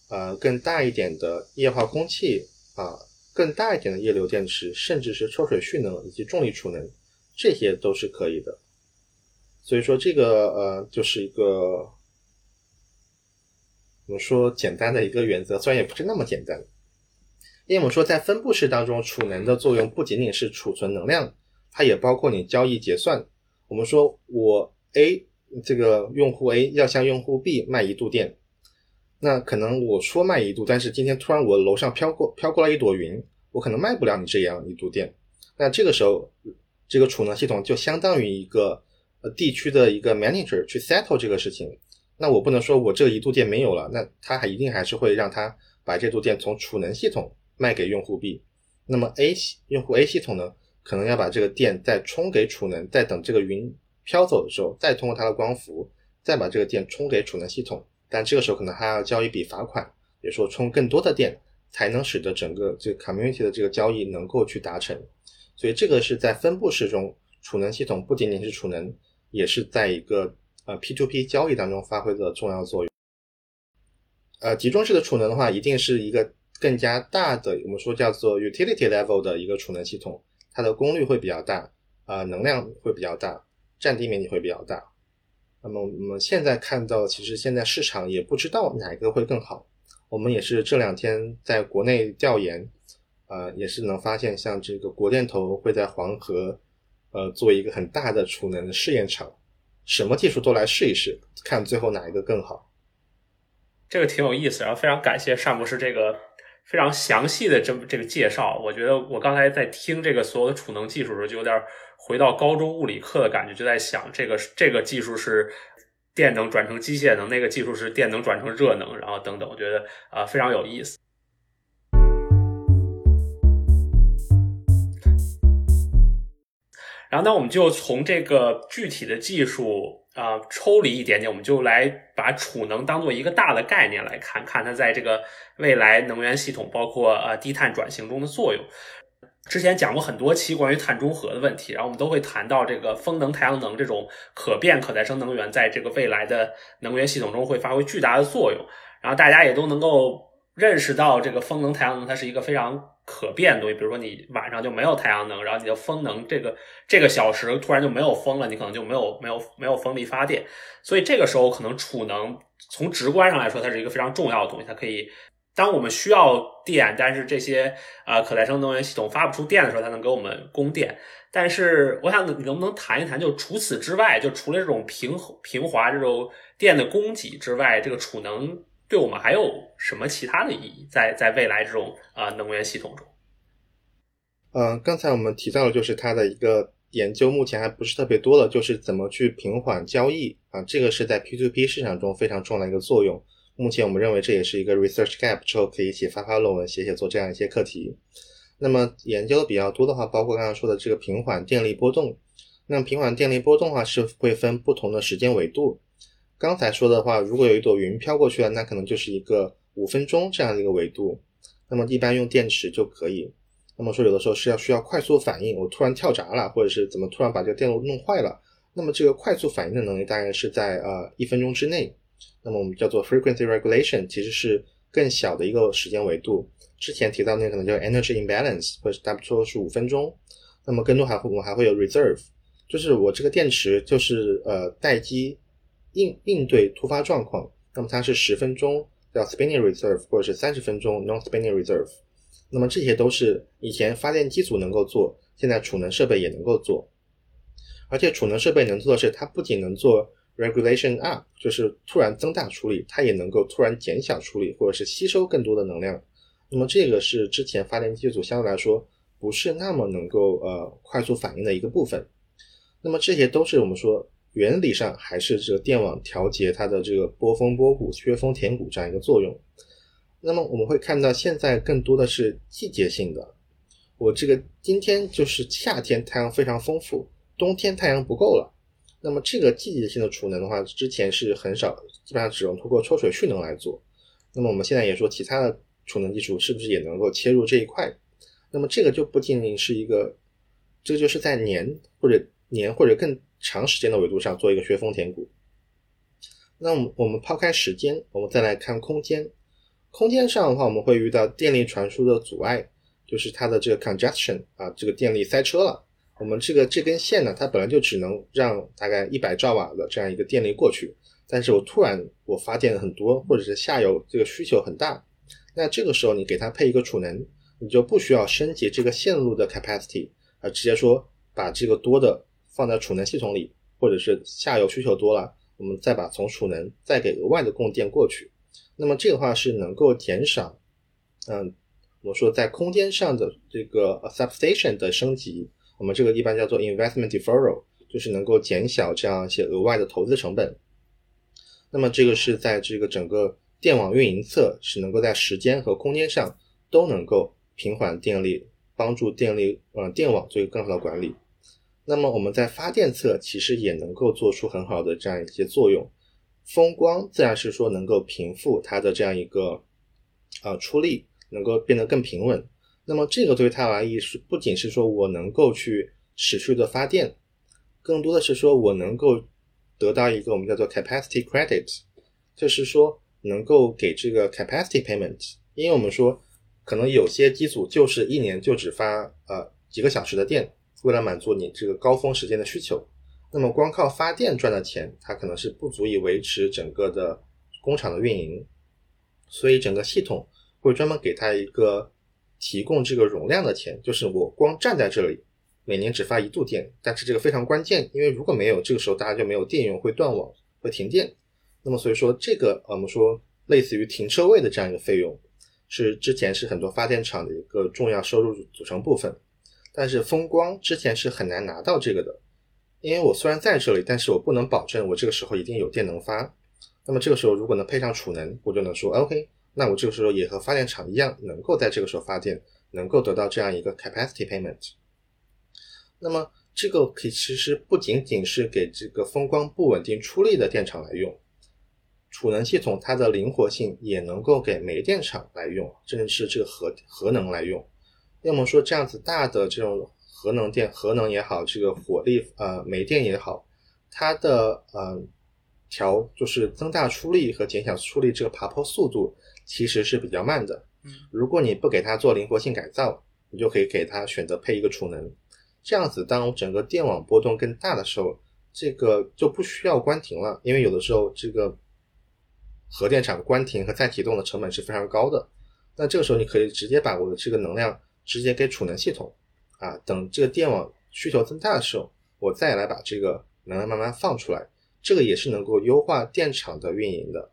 呃，更大一点的液化空气啊，更大一点的液流电池，甚至是抽水蓄能以及重力储能，这些都是可以的。所以说，这个呃，就是一个我们说简单的一个原则，虽然也不是那么简单。因为我们说，在分布式当中，储能的作用不仅仅是储存能量，它也包括你交易结算。我们说我 A 这个用户 A 要向用户 B 卖一度电。那可能我说卖一度，但是今天突然我楼上飘过飘过来一朵云，我可能卖不了你这样一度电。那这个时候，这个储能系统就相当于一个呃地区的一个 manager 去 settle 这个事情。那我不能说我这一度电没有了，那他还一定还是会让他把这度电从储能系统卖给用户 B。那么 A 用户 A 系统呢，可能要把这个电再充给储能，再等这个云飘走的时候，再通过它的光伏，再把这个电充给储能系统。但这个时候可能还要交一笔罚款，也说充更多的电，才能使得整个这个 community 的这个交易能够去达成。所以这个是在分布式中，储能系统不仅仅是储能，也是在一个呃 P2P 交易当中发挥的重要作用。呃，集中式的储能的话，一定是一个更加大的，我们说叫做 utility level 的一个储能系统，它的功率会比较大，啊，能量会比较大，占地面积会比较大。那么我们现在看到，其实现在市场也不知道哪一个会更好。我们也是这两天在国内调研，呃，也是能发现，像这个国电投会在黄河，呃，做一个很大的储能试验场，什么技术都来试一试，看最后哪一个更好。这个挺有意思，然后非常感谢单博士这个非常详细的这么这个介绍。我觉得我刚才在听这个所有的储能技术的时候，就有点。回到高中物理课的感觉，就在想这个这个技术是电能转成机械能，那个技术是电能转成热能，然后等等，我觉得啊非常有意思。然后，那我们就从这个具体的技术啊抽离一点点，我们就来把储能当做一个大的概念来看，看它在这个未来能源系统，包括呃低碳转型中的作用。之前讲过很多期关于碳中和的问题，然后我们都会谈到这个风能、太阳能这种可变可再生能源，在这个未来的能源系统中会发挥巨大的作用。然后大家也都能够认识到，这个风能、太阳能它是一个非常可变东西。比如说你晚上就没有太阳能，然后你的风能这个这个小时突然就没有风了，你可能就没有没有没有风力发电。所以这个时候可能储能从直观上来说，它是一个非常重要的东西，它可以。当我们需要电，但是这些呃可再生能源系统发不出电的时候，它能给我们供电。但是我想能不能谈一谈，就除此之外，就除了这种平平滑这种电的供给之外，这个储能对我们还有什么其他的意义？在在未来这种啊能源系统中？嗯，刚才我们提到的就是它的一个研究，目前还不是特别多的，就是怎么去平缓交易啊，这个是在 P2P 市场中非常重要的一个作用。目前我们认为这也是一个 research gap，之后可以一起发发论文、写写做这样一些课题。那么研究的比较多的话，包括刚刚说的这个平缓电力波动。那平缓电力波动的话是会分不同的时间维度。刚才说的话，如果有一朵云飘过去了，那可能就是一个五分钟这样的一个维度。那么一般用电池就可以。那么说有的时候是要需要快速反应，我突然跳闸了，或者是怎么突然把这个电路弄坏了，那么这个快速反应的能力大概是在呃一分钟之内。那么我们叫做 frequency regulation，其实是更小的一个时间维度。之前提到那个可能叫 energy imbalance，或者差不多是五分钟。那么更多还会我们还会有 reserve，就是我这个电池就是呃待机应应对突发状况。那么它是十分钟叫 spinning reserve，或者是三十分钟 non spinning reserve。那么这些都是以前发电机组能够做，现在储能设备也能够做。而且储能设备能做的是，它不仅能做。Regulation up 就是突然增大处理，它也能够突然减小处理，或者是吸收更多的能量。那么这个是之前发电机组相对来说不是那么能够呃快速反应的一个部分。那么这些都是我们说原理上还是这个电网调节它的这个波峰波谷、缺峰填谷这样一个作用。那么我们会看到现在更多的是季节性的。我这个今天就是夏天，太阳非常丰富，冬天太阳不够了。那么这个季节性的储能的话，之前是很少，基本上只能通过抽水蓄能来做。那么我们现在也说，其他的储能技术是不是也能够切入这一块？那么这个就不仅仅是一个，这个就是在年或者年或者更长时间的维度上做一个削峰填谷。那我们我们抛开时间，我们再来看空间。空间上的话，我们会遇到电力传输的阻碍，就是它的这个 congestion 啊，这个电力塞车了。我们这个这根线呢，它本来就只能让大概一百兆瓦的这样一个电力过去，但是我突然我发电很多，或者是下游这个需求很大，那这个时候你给它配一个储能，你就不需要升级这个线路的 capacity，而直接说把这个多的放在储能系统里，或者是下游需求多了，我们再把从储能再给额外的供电过去，那么这个话是能够减少，嗯，我说在空间上的这个 substation 的升级。我们这个一般叫做 investment deferral，就是能够减小这样一些额外的投资成本。那么这个是在这个整个电网运营侧是能够在时间和空间上都能够平缓电力，帮助电力呃电网做一个更好的管理。那么我们在发电侧其实也能够做出很好的这样一些作用。风光自然是说能够平复它的这样一个啊出力，能够变得更平稳。那么这个对它来意是不仅是说我能够去持续的发电，更多的是说我能够得到一个我们叫做 capacity credit，就是说能够给这个 capacity payment。因为我们说可能有些机组就是一年就只发呃几个小时的电，为了满足你这个高峰时间的需求，那么光靠发电赚的钱，它可能是不足以维持整个的工厂的运营，所以整个系统会专门给它一个。提供这个容量的钱，就是我光站在这里，每年只发一度电，但是这个非常关键，因为如果没有这个时候，大家就没有电用，会断网，会停电。那么所以说，这个我们说类似于停车位的这样一个费用，是之前是很多发电厂的一个重要收入组成部分。但是风光之前是很难拿到这个的，因为我虽然在这里，但是我不能保证我这个时候一定有电能发。那么这个时候如果能配上储能，我就能说 OK。那我这个时候也和发电厂一样，能够在这个时候发电，能够得到这样一个 capacity payment。那么这个可以其实不仅仅是给这个风光不稳定出力的电厂来用，储能系统它的灵活性也能够给煤电厂来用，甚至是这个核核能来用。要么说这样子大的这种核能电，核能也好，这个火力呃煤电也好，它的呃调就是增大出力和减小出力这个爬坡速度。其实是比较慢的，嗯，如果你不给它做灵活性改造，你就可以给它选择配一个储能，这样子当整个电网波动更大的时候，这个就不需要关停了，因为有的时候这个核电厂关停和再启动的成本是非常高的，那这个时候你可以直接把我的这个能量直接给储能系统，啊，等这个电网需求增大的时候，我再来把这个能量慢慢放出来，这个也是能够优化电厂的运营的。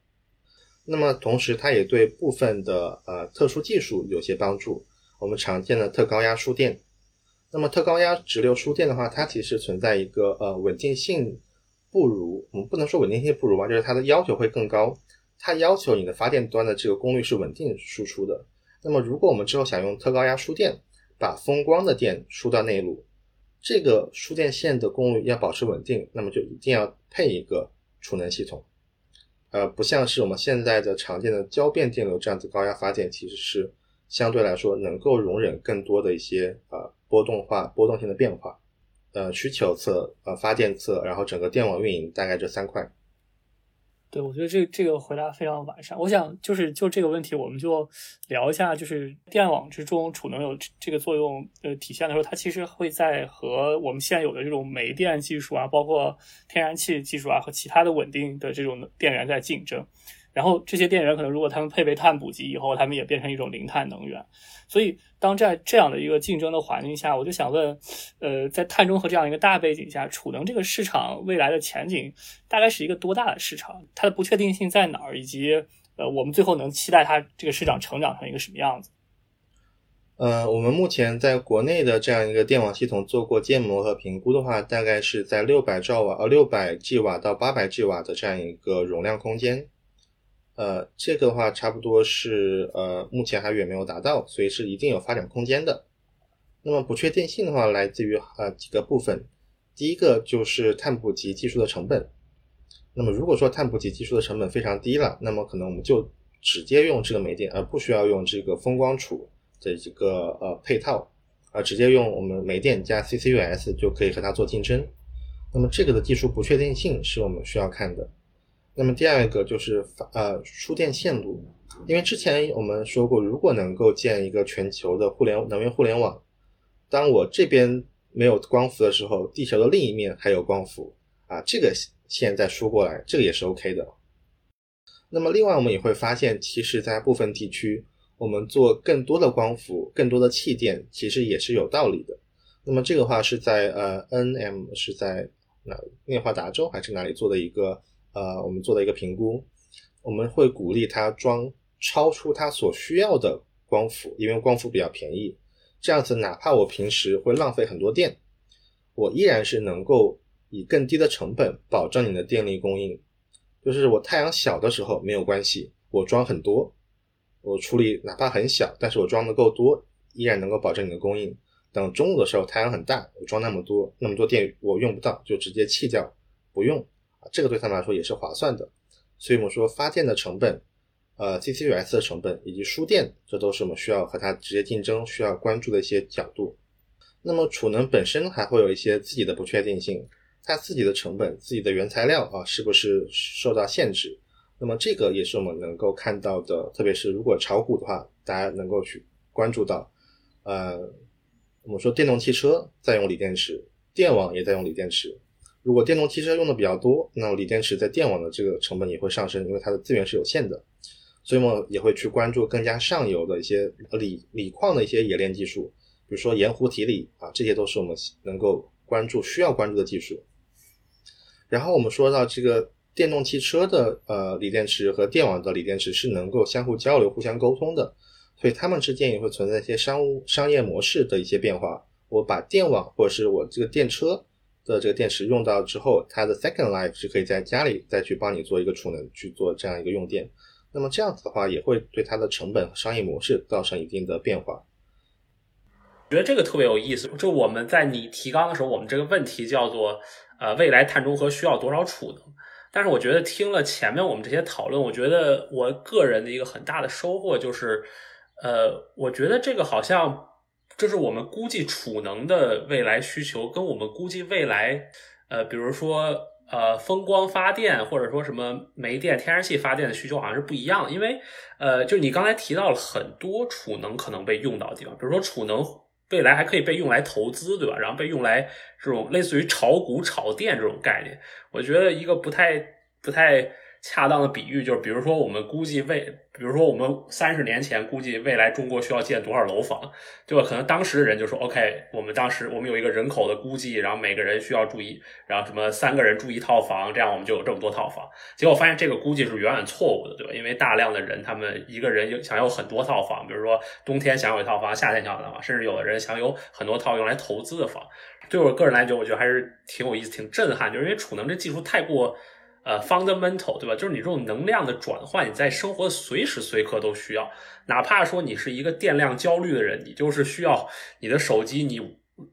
那么同时，它也对部分的呃特殊技术有些帮助。我们常见的特高压输电，那么特高压直流输电的话，它其实存在一个呃稳定性不如，我们不能说稳定性不如吧，就是它的要求会更高。它要求你的发电端的这个功率是稳定输出的。那么如果我们之后想用特高压输电，把风光的电输到内陆，这个输电线的功率要保持稳定，那么就一定要配一个储能系统。呃，不像是我们现在的常见的交变电流这样子高压发电，其实是相对来说能够容忍更多的一些呃波动化、波动性的变化。呃，需求侧、呃发电侧，然后整个电网运营，大概这三块。对，我觉得这这个回答非常完善。我想就是就这个问题，我们就聊一下，就是电网之中储能有这个作用，呃，体现的时候，它其实会在和我们现有的这种煤电技术啊，包括天然气技术啊，和其他的稳定的这种电源在竞争。然后这些电源可能如果他们配备碳捕集以后，他们也变成一种零碳能源。所以当在这样的一个竞争的环境下，我就想问，呃，在碳中和这样一个大背景下，储能这个市场未来的前景大概是一个多大的市场？它的不确定性在哪儿？以及呃，我们最后能期待它这个市场成长成一个什么样子？呃，我们目前在国内的这样一个电网系统做过建模和评估的话，大概是在六百兆瓦呃六百 G 瓦到八百 G 瓦的这样一个容量空间。呃，这个的话差不多是呃目前还远没有达到，所以是一定有发展空间的。那么不确定性的话，来自于呃几个部分。第一个就是碳捕集技术的成本。那么如果说碳捕集技术的成本非常低了，那么可能我们就直接用这个煤电，而不需要用这个风光储的这个呃配套，而直接用我们煤电加 CCUS 就可以和它做竞争。那么这个的技术不确定性是我们需要看的。那么第二个就是呃输电线路，因为之前我们说过，如果能够建一个全球的互联能源互联网，当我这边没有光伏的时候，地球的另一面还有光伏啊，这个线再输过来，这个也是 OK 的。那么另外我们也会发现，其实在部分地区，我们做更多的光伏、更多的气电，其实也是有道理的。那么这个话是在呃 NM 是在哪内华达州还是哪里做的一个呃我们做的一个评估，我们会鼓励它装超出它所需要的光伏，因为光伏比较便宜。这样子，哪怕我平时会浪费很多电，我依然是能够以更低的成本保证你的电力供应。就是我太阳小的时候没有关系，我装很多，我处理哪怕很小，但是我装的够多，依然能够保证你的供应。等中午的时候太阳很大，我装那么多那么多电我用不到，就直接弃掉不用这个对他们来说也是划算的。所以我们说发电的成本。呃，CCUS 的成本以及输电，这都是我们需要和它直接竞争、需要关注的一些角度。那么储能本身还会有一些自己的不确定性，它自己的成本、自己的原材料啊，是不是受到限制？那么这个也是我们能够看到的，特别是如果炒股的话，大家能够去关注到。呃，我们说电动汽车在用锂电池，电网也在用锂电池。如果电动汽车用的比较多，那锂电池在电网的这个成本也会上升，因为它的资源是有限的。所以我们也会去关注更加上游的一些锂锂矿的一些冶炼技术，比如说盐湖提锂啊，这些都是我们能够关注、需要关注的技术。然后我们说到这个电动汽车的呃锂电池和电网的锂电池是能够相互交流、互相沟通的，所以它们之间也会存在一些商务商业模式的一些变化。我把电网或者是我这个电车的这个电池用到之后，它的 second life 是可以在家里再去帮你做一个储能，去做这样一个用电。那么这样子的话，也会对它的成本商业模式造成一定的变化。我觉得这个特别有意思。就我们在你提纲的时候，我们这个问题叫做呃，未来碳中和需要多少储能？但是我觉得听了前面我们这些讨论，我觉得我个人的一个很大的收获就是，呃，我觉得这个好像就是我们估计储能的未来需求，跟我们估计未来呃，比如说。呃，风光发电或者说什么煤电、天然气发电的需求好像是不一样的，因为呃，就你刚才提到了很多储能可能被用到的地方，比如说储能未来还可以被用来投资，对吧？然后被用来这种类似于炒股、炒电这种概念，我觉得一个不太不太。恰当的比喻就是，比如说我们估计未，比如说我们三十年前估计未来中国需要建多少楼房，对吧？可能当时的人就说，OK，我们当时我们有一个人口的估计，然后每个人需要住一，然后什么三个人住一套房，这样我们就有这么多套房。结果发现这个估计是远远错误的，对吧？因为大量的人他们一个人有想要很多套房，比如说冬天想有一套房，夏天想有一套房，甚至有的人想有很多套用来投资的房。对我个人来讲，我觉得还是挺有意思、挺震撼，就是因为储能这技术太过。呃，fundamental 对吧？就是你这种能量的转换，你在生活随时随刻都需要。哪怕说你是一个电量焦虑的人，你就是需要你的手机，你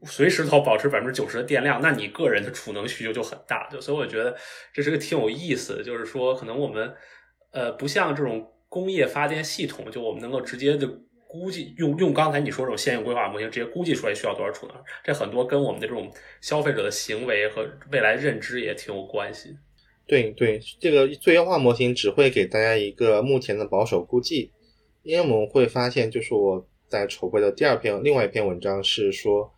随时都保持百分之九十的电量，那你个人的储能需求就很大。就所以我觉得这是个挺有意思的，就是说可能我们呃不像这种工业发电系统，就我们能够直接的估计用用刚才你说这种线性规划模型直接估计出来需要多少储能。这很多跟我们的这种消费者的行为和未来认知也挺有关系。对对，这个最优化模型只会给大家一个目前的保守估计，因为我们会发现，就是我在筹备的第二篇另外一篇文章是说，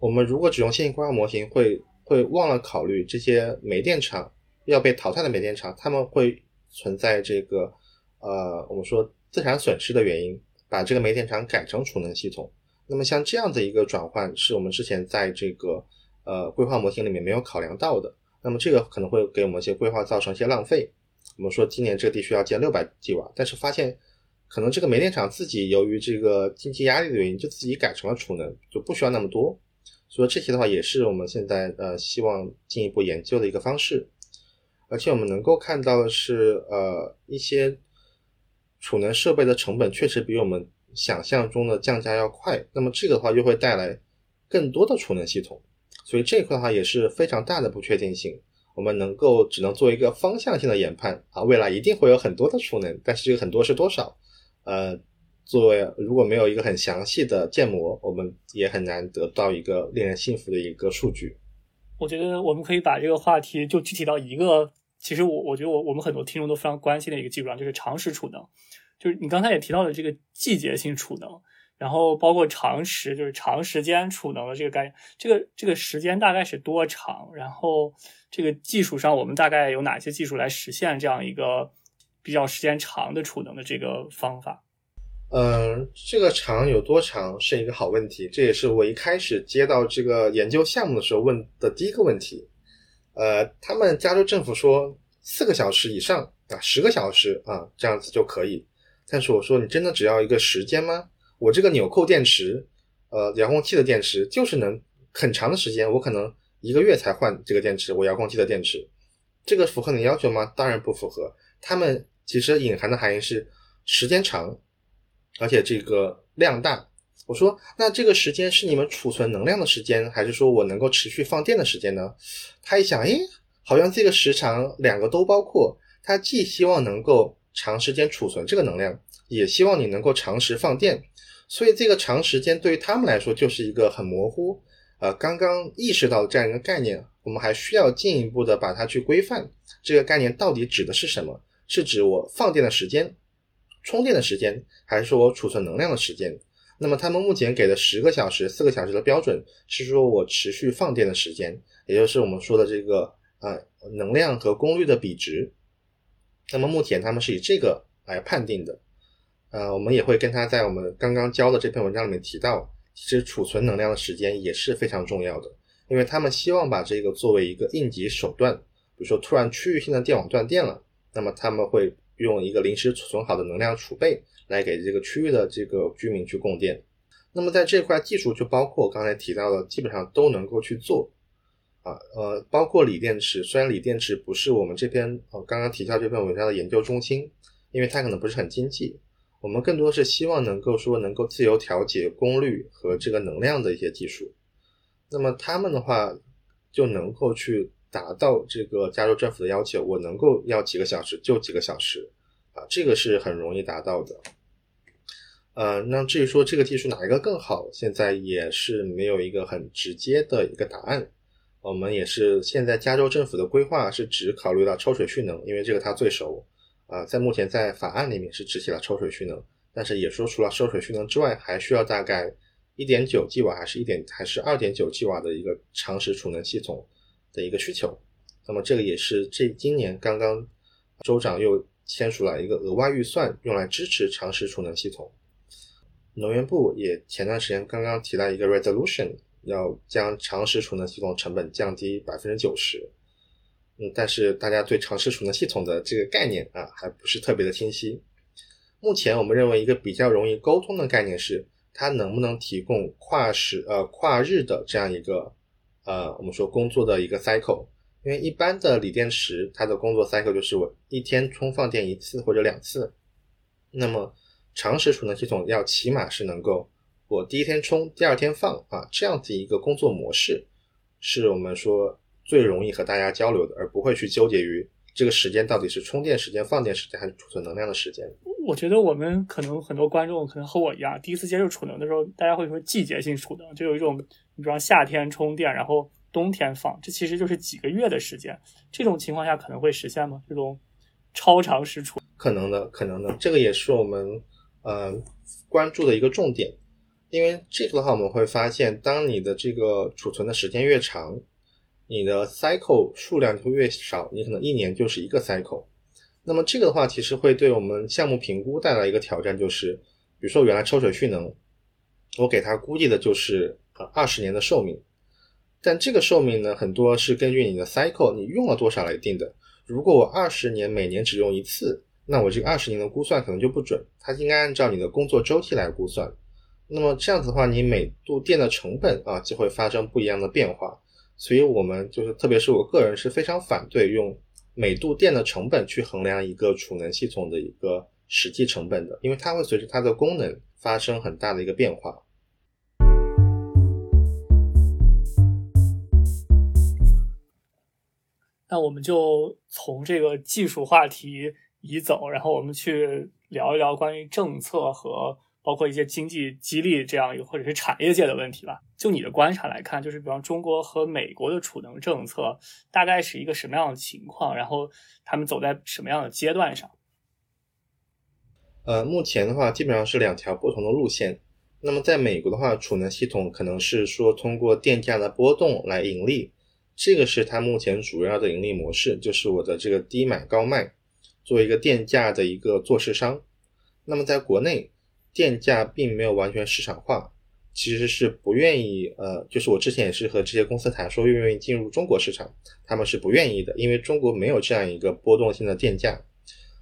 我们如果只用线性规划模型，会会忘了考虑这些煤电厂要被淘汰的煤电厂，他们会存在这个呃我们说资产损失的原因，把这个煤电厂改成储能系统。那么像这样的一个转换，是我们之前在这个呃规划模型里面没有考量到的。那么这个可能会给我们一些规划造成一些浪费。我们说今年这个地区要建六百 g 瓦，但是发现可能这个煤电厂自己由于这个经济压力的原因，就自己改成了储能，就不需要那么多。所以这些的话也是我们现在呃希望进一步研究的一个方式。而且我们能够看到的是，呃一些储能设备的成本确实比我们想象中的降价要快，那么这个的话又会带来更多的储能系统，所以这一块的话也是非常大的不确定性。我们能够只能做一个方向性的研判啊，未来一定会有很多的储能，但是这个很多是多少？呃，作为如果没有一个很详细的建模，我们也很难得到一个令人信服的一个数据。我觉得我们可以把这个话题就具体到一个，其实我我觉得我我们很多听众都非常关心的一个技术上，就是长时储能，就是你刚才也提到了这个季节性储能。然后包括长时，就是长时间储能的这个概念，这个这个时间大概是多长？然后这个技术上，我们大概有哪些技术来实现这样一个比较时间长的储能的这个方法？嗯，这个长有多长是一个好问题，这也是我一开始接到这个研究项目的时候问的第一个问题。呃，他们加州政府说四个小时以上啊，十个小时啊，这样子就可以。但是我说，你真的只要一个时间吗？我这个纽扣电池，呃，遥控器的电池就是能很长的时间，我可能一个月才换这个电池。我遥控器的电池，这个符合你要求吗？当然不符合。他们其实隐含的含义是时间长，而且这个量大。我说，那这个时间是你们储存能量的时间，还是说我能够持续放电的时间呢？他一想，诶，好像这个时长两个都包括。他既希望能够长时间储存这个能量，也希望你能够长时放电。所以这个长时间对于他们来说就是一个很模糊，呃，刚刚意识到这样一个概念，我们还需要进一步的把它去规范。这个概念到底指的是什么？是指我放电的时间、充电的时间，还是说我储存能量的时间？那么他们目前给的十个小时、四个小时的标准是说我持续放电的时间，也就是我们说的这个呃能量和功率的比值。那么目前他们是以这个来判定的。呃，我们也会跟他在我们刚刚教的这篇文章里面提到，其实储存能量的时间也是非常重要的，因为他们希望把这个作为一个应急手段，比如说突然区域性的电网断电了，那么他们会用一个临时储存好的能量储备来给这个区域的这个居民去供电。那么在这块技术就包括刚才提到的，基本上都能够去做啊，呃，包括锂电池，虽然锂电池不是我们这篇呃刚刚提到这篇文章的研究中心，因为它可能不是很经济。我们更多是希望能够说能够自由调节功率和这个能量的一些技术，那么他们的话就能够去达到这个加州政府的要求，我能够要几个小时就几个小时，啊，这个是很容易达到的。呃，那至于说这个技术哪一个更好，现在也是没有一个很直接的一个答案。我们也是现在加州政府的规划是只考虑到抽水蓄能，因为这个它最熟。啊，在目前在法案里面是只写了抽水蓄能，但是也说除了抽水蓄能之外，还需要大概一点九 g 瓦还是一点还是二点九 g 瓦的一个长时储能系统的一个需求。那么这个也是这今年刚刚州长又签署了一个额外预算，用来支持长时储能系统。能源部也前段时间刚刚提到一个 resolution，要将长时储能系统成本降低百分之九十。嗯，但是大家对长时储能系统的这个概念啊，还不是特别的清晰。目前我们认为一个比较容易沟通的概念是，它能不能提供跨时呃跨日的这样一个呃我们说工作的一个 cycle。因为一般的锂电池它的工作 cycle 就是我一天充放电一次或者两次，那么长时储能系统要起码是能够我第一天充，第二天放啊这样子一个工作模式，是我们说。最容易和大家交流的，而不会去纠结于这个时间到底是充电时间、放电时间还是储存能量的时间。我觉得我们可能很多观众可能和我一样，第一次接触储能的时候，大家会说季节性储能，就有一种你比方夏天充电，然后冬天放，这其实就是几个月的时间。这种情况下可能会实现吗？这种超长时储？可能的，可能的。这个也是我们呃关注的一个重点，因为这个的话，我们会发现，当你的这个储存的时间越长。你的 cycle 数量就会越少，你可能一年就是一个 cycle。那么这个的话，其实会对我们项目评估带来一个挑战，就是比如说原来抽水蓄能，我给它估计的就是呃二十年的寿命，但这个寿命呢，很多是根据你的 cycle 你用了多少来定的。如果我二十年每年只用一次，那我这个二十年的估算可能就不准，它应该按照你的工作周期来估算。那么这样子的话，你每度电的成本啊就会发生不一样的变化。所以，我们就是，特别是我个人是非常反对用每度电的成本去衡量一个储能系统的一个实际成本的，因为它会随着它的功能发生很大的一个变化。那我们就从这个技术话题移走，然后我们去聊一聊关于政策和包括一些经济激励这样一个或者是产业界的问题吧。就你的观察来看，就是比方中国和美国的储能政策大概是一个什么样的情况，然后他们走在什么样的阶段上？呃，目前的话基本上是两条不同的路线。那么在美国的话，储能系统可能是说通过电价的波动来盈利。这个是它目前主要的盈利模式，就是我的这个低买高卖，作为一个电价的一个做市商。那么在国内，电价并没有完全市场化，其实是不愿意，呃，就是我之前也是和这些公司谈说愿不愿意进入中国市场，他们是不愿意的，因为中国没有这样一个波动性的电价。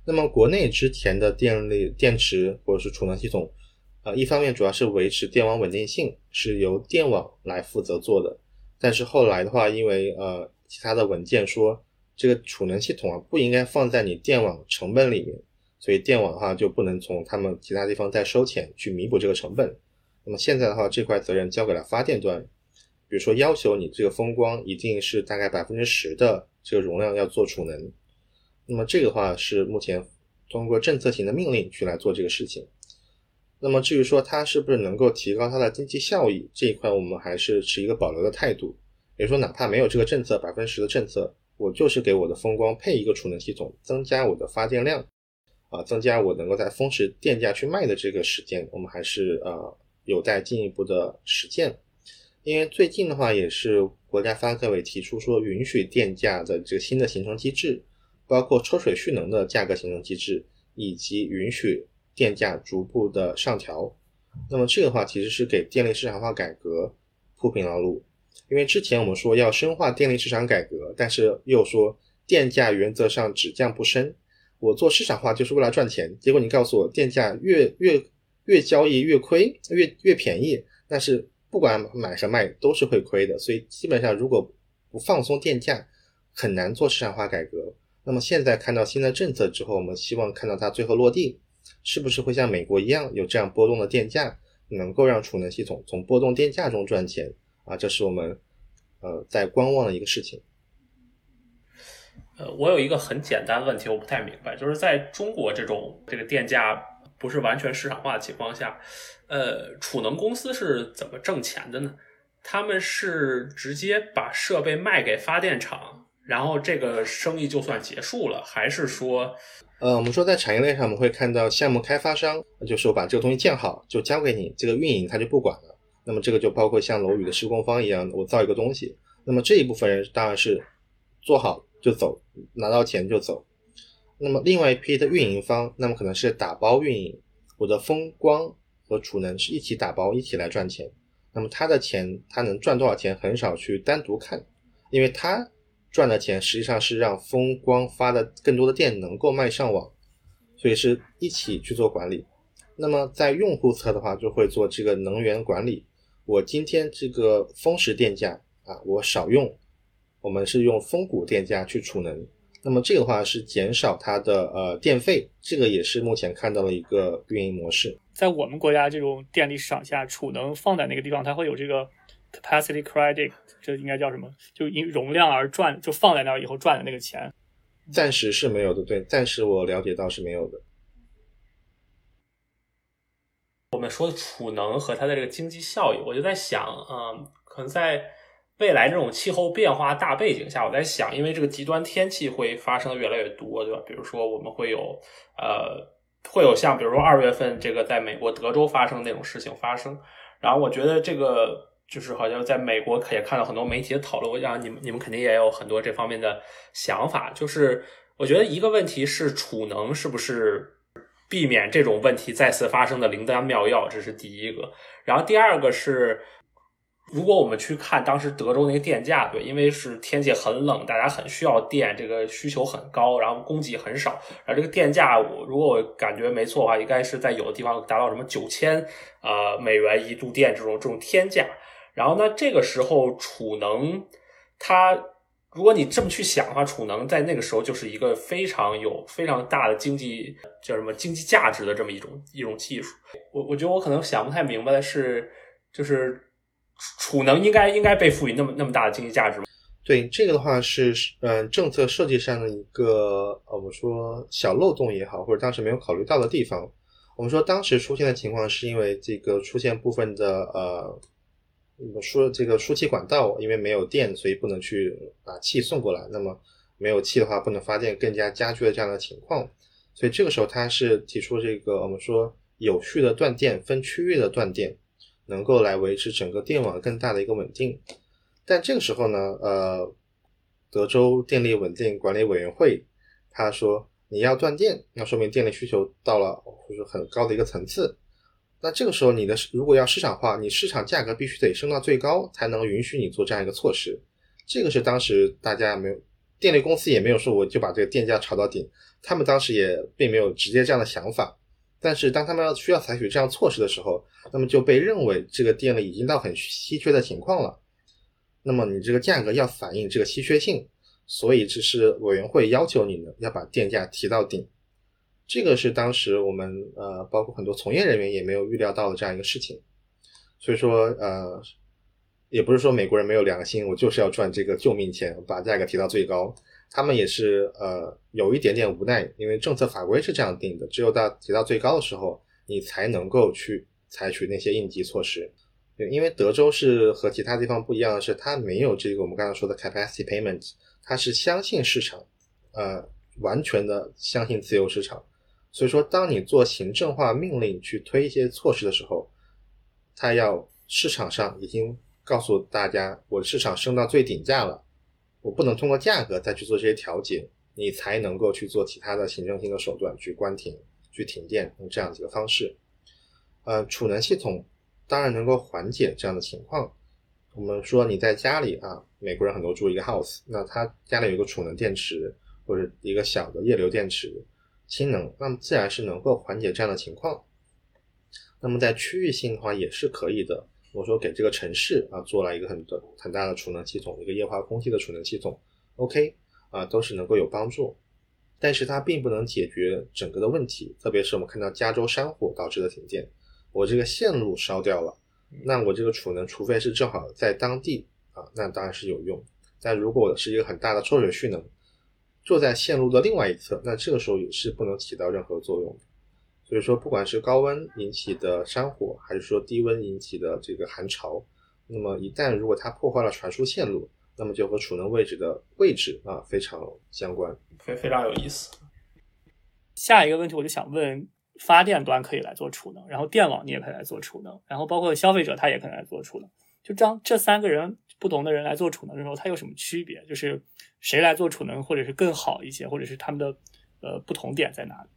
那么国内之前的电力电池或者是储能系统，呃，一方面主要是维持电网稳定性，是由电网来负责做的。但是后来的话，因为呃其他的文件说这个储能系统啊不应该放在你电网成本里面，所以电网的话就不能从他们其他地方再收钱去弥补这个成本。那么现在的话，这块责任交给了发电端，比如说要求你这个风光一定是大概百分之十的这个容量要做储能。那么这个话是目前通过政策型的命令去来做这个事情。那么至于说它是不是能够提高它的经济效益这一块，我们还是持一个保留的态度。比如说，哪怕没有这个政策百分之十的政策，我就是给我的风光配一个储能系统，增加我的发电量，啊，增加我能够在峰值电价去卖的这个时间，我们还是呃有待进一步的实践。因为最近的话，也是国家发改委提出说，允许电价的这个新的形成机制，包括抽水蓄能的价格形成机制，以及允许。电价逐步的上调，那么这个话其实是给电力市场化改革铺平了路。因为之前我们说要深化电力市场改革，但是又说电价原则上只降不升。我做市场化就是为了赚钱，结果你告诉我电价越越越交易越亏，越越便宜，但是不管买和卖都是会亏的。所以基本上如果不放松电价，很难做市场化改革。那么现在看到新的政策之后，我们希望看到它最后落地。是不是会像美国一样有这样波动的电价，能够让储能系统从波动电价中赚钱啊？这是我们呃在观望的一个事情。呃，我有一个很简单的问题，我不太明白，就是在中国这种这个电价不是完全市场化的情况下，呃，储能公司是怎么挣钱的呢？他们是直接把设备卖给发电厂，然后这个生意就算结束了，还是说？呃，我们说在产业链上，我们会看到项目开发商，就是我把这个东西建好就交给你，这个运营他就不管了。那么这个就包括像楼宇的施工方一样，我造一个东西，那么这一部分人当然是做好就走，拿到钱就走。那么另外一批的运营方，那么可能是打包运营，我的风光和储能是一起打包一起来赚钱。那么他的钱他能赚多少钱，很少去单独看，因为他。赚的钱实际上是让风光发的更多的电能够卖上网，所以是一起去做管理。那么在用户侧的话，就会做这个能源管理。我今天这个峰时电价啊，我少用，我们是用峰谷电价去储能。那么这个话是减少它的呃电费，这个也是目前看到的一个运营模式。在我们国家这种电力市场下，储能放在那个地方，它会有这个 capacity credit。这应该叫什么？就因容量而赚，就放在那儿以后赚的那个钱，暂时是没有的。对，暂时我了解到是没有的。我们说的储能和它的这个经济效益，我就在想，嗯，可能在未来这种气候变化大背景下，我在想，因为这个极端天气会发生的越来越多，对吧？比如说我们会有，呃，会有像比如说二月份这个在美国德州发生那种事情发生，然后我觉得这个。就是好像在美国也看到很多媒体的讨论，我想你们你们肯定也有很多这方面的想法。就是我觉得一个问题是储能是不是避免这种问题再次发生的灵丹妙药，这是第一个。然后第二个是，如果我们去看当时德州那个电价，对，因为是天气很冷，大家很需要电，这个需求很高，然后供给很少，然后这个电价，我如果我感觉没错的话，应该是在有的地方达到什么九千呃美元一度电这种这种天价。然后呢，这个时候储能，它如果你这么去想的话，储能在那个时候就是一个非常有非常大的经济叫什么经济价值的这么一种一种技术。我我觉得我可能想不太明白的是，就是储能应该应该被赋予那么那么大的经济价值吗？对这个的话是嗯政策设计上的一个呃我们说小漏洞也好，或者当时没有考虑到的地方。我们说当时出现的情况是因为这个出现部分的呃。我们说这个输气管道因为没有电，所以不能去把气送过来。那么没有气的话，不能发电，更加加剧了这样的情况。所以这个时候他是提出这个我们说有序的断电、分区域的断电，能够来维持整个电网更大的一个稳定。但这个时候呢，呃，德州电力稳定管理委员会他说你要断电，那说明电力需求到了就是很高的一个层次。那这个时候，你的如果要市场化，你市场价格必须得升到最高，才能允许你做这样一个措施。这个是当时大家没有，电力公司也没有说我就把这个电价炒到顶，他们当时也并没有直接这样的想法。但是当他们要需要采取这样措施的时候，那么就被认为这个电力已经到很稀缺的情况了。那么你这个价格要反映这个稀缺性，所以这是委员会要求你呢要把电价提到顶。这个是当时我们呃，包括很多从业人员也没有预料到的这样一个事情，所以说呃，也不是说美国人没有良心，我就是要赚这个救命钱，把价格提到最高。他们也是呃有一点点无奈，因为政策法规是这样定的，只有到提到最高的时候，你才能够去采取那些应急措施。因为德州是和其他地方不一样的是，它没有这个我们刚才说的 capacity payment，它是相信市场，呃，完全的相信自由市场。所以说，当你做行政化命令去推一些措施的时候，它要市场上已经告诉大家，我的市场升到最顶价了，我不能通过价格再去做这些调节，你才能够去做其他的行政性的手段去关停、去停电，用这样几个方式。呃，储能系统当然能够缓解这样的情况。我们说你在家里啊，美国人很多住一个 house，那他家里有一个储能电池或者一个小的液流电池。氢能，那么自然是能够缓解这样的情况。那么在区域性的话也是可以的。我说给这个城市啊做了一个很的很大的储能系统，一个液化空气的储能系统，OK 啊都是能够有帮助。但是它并不能解决整个的问题，特别是我们看到加州山火导致的停电，我这个线路烧掉了，那我这个储能除非是正好在当地啊，那当然是有用。但如果是一个很大的抽水蓄能，坐在线路的另外一侧，那这个时候也是不能起到任何作用。所以说，不管是高温引起的山火，还是说低温引起的这个寒潮，那么一旦如果它破坏了传输线路，那么就和储能位置的位置啊非常相关，非非常有意思。下一个问题，我就想问：发电端可以来做储能，然后电网你也可以来做储能，然后包括消费者他也可以来做储能，就这样这三个人。不同的人来做储能的时候，它有什么区别？就是谁来做储能，或者是更好一些，或者是他们的呃不同点在哪里？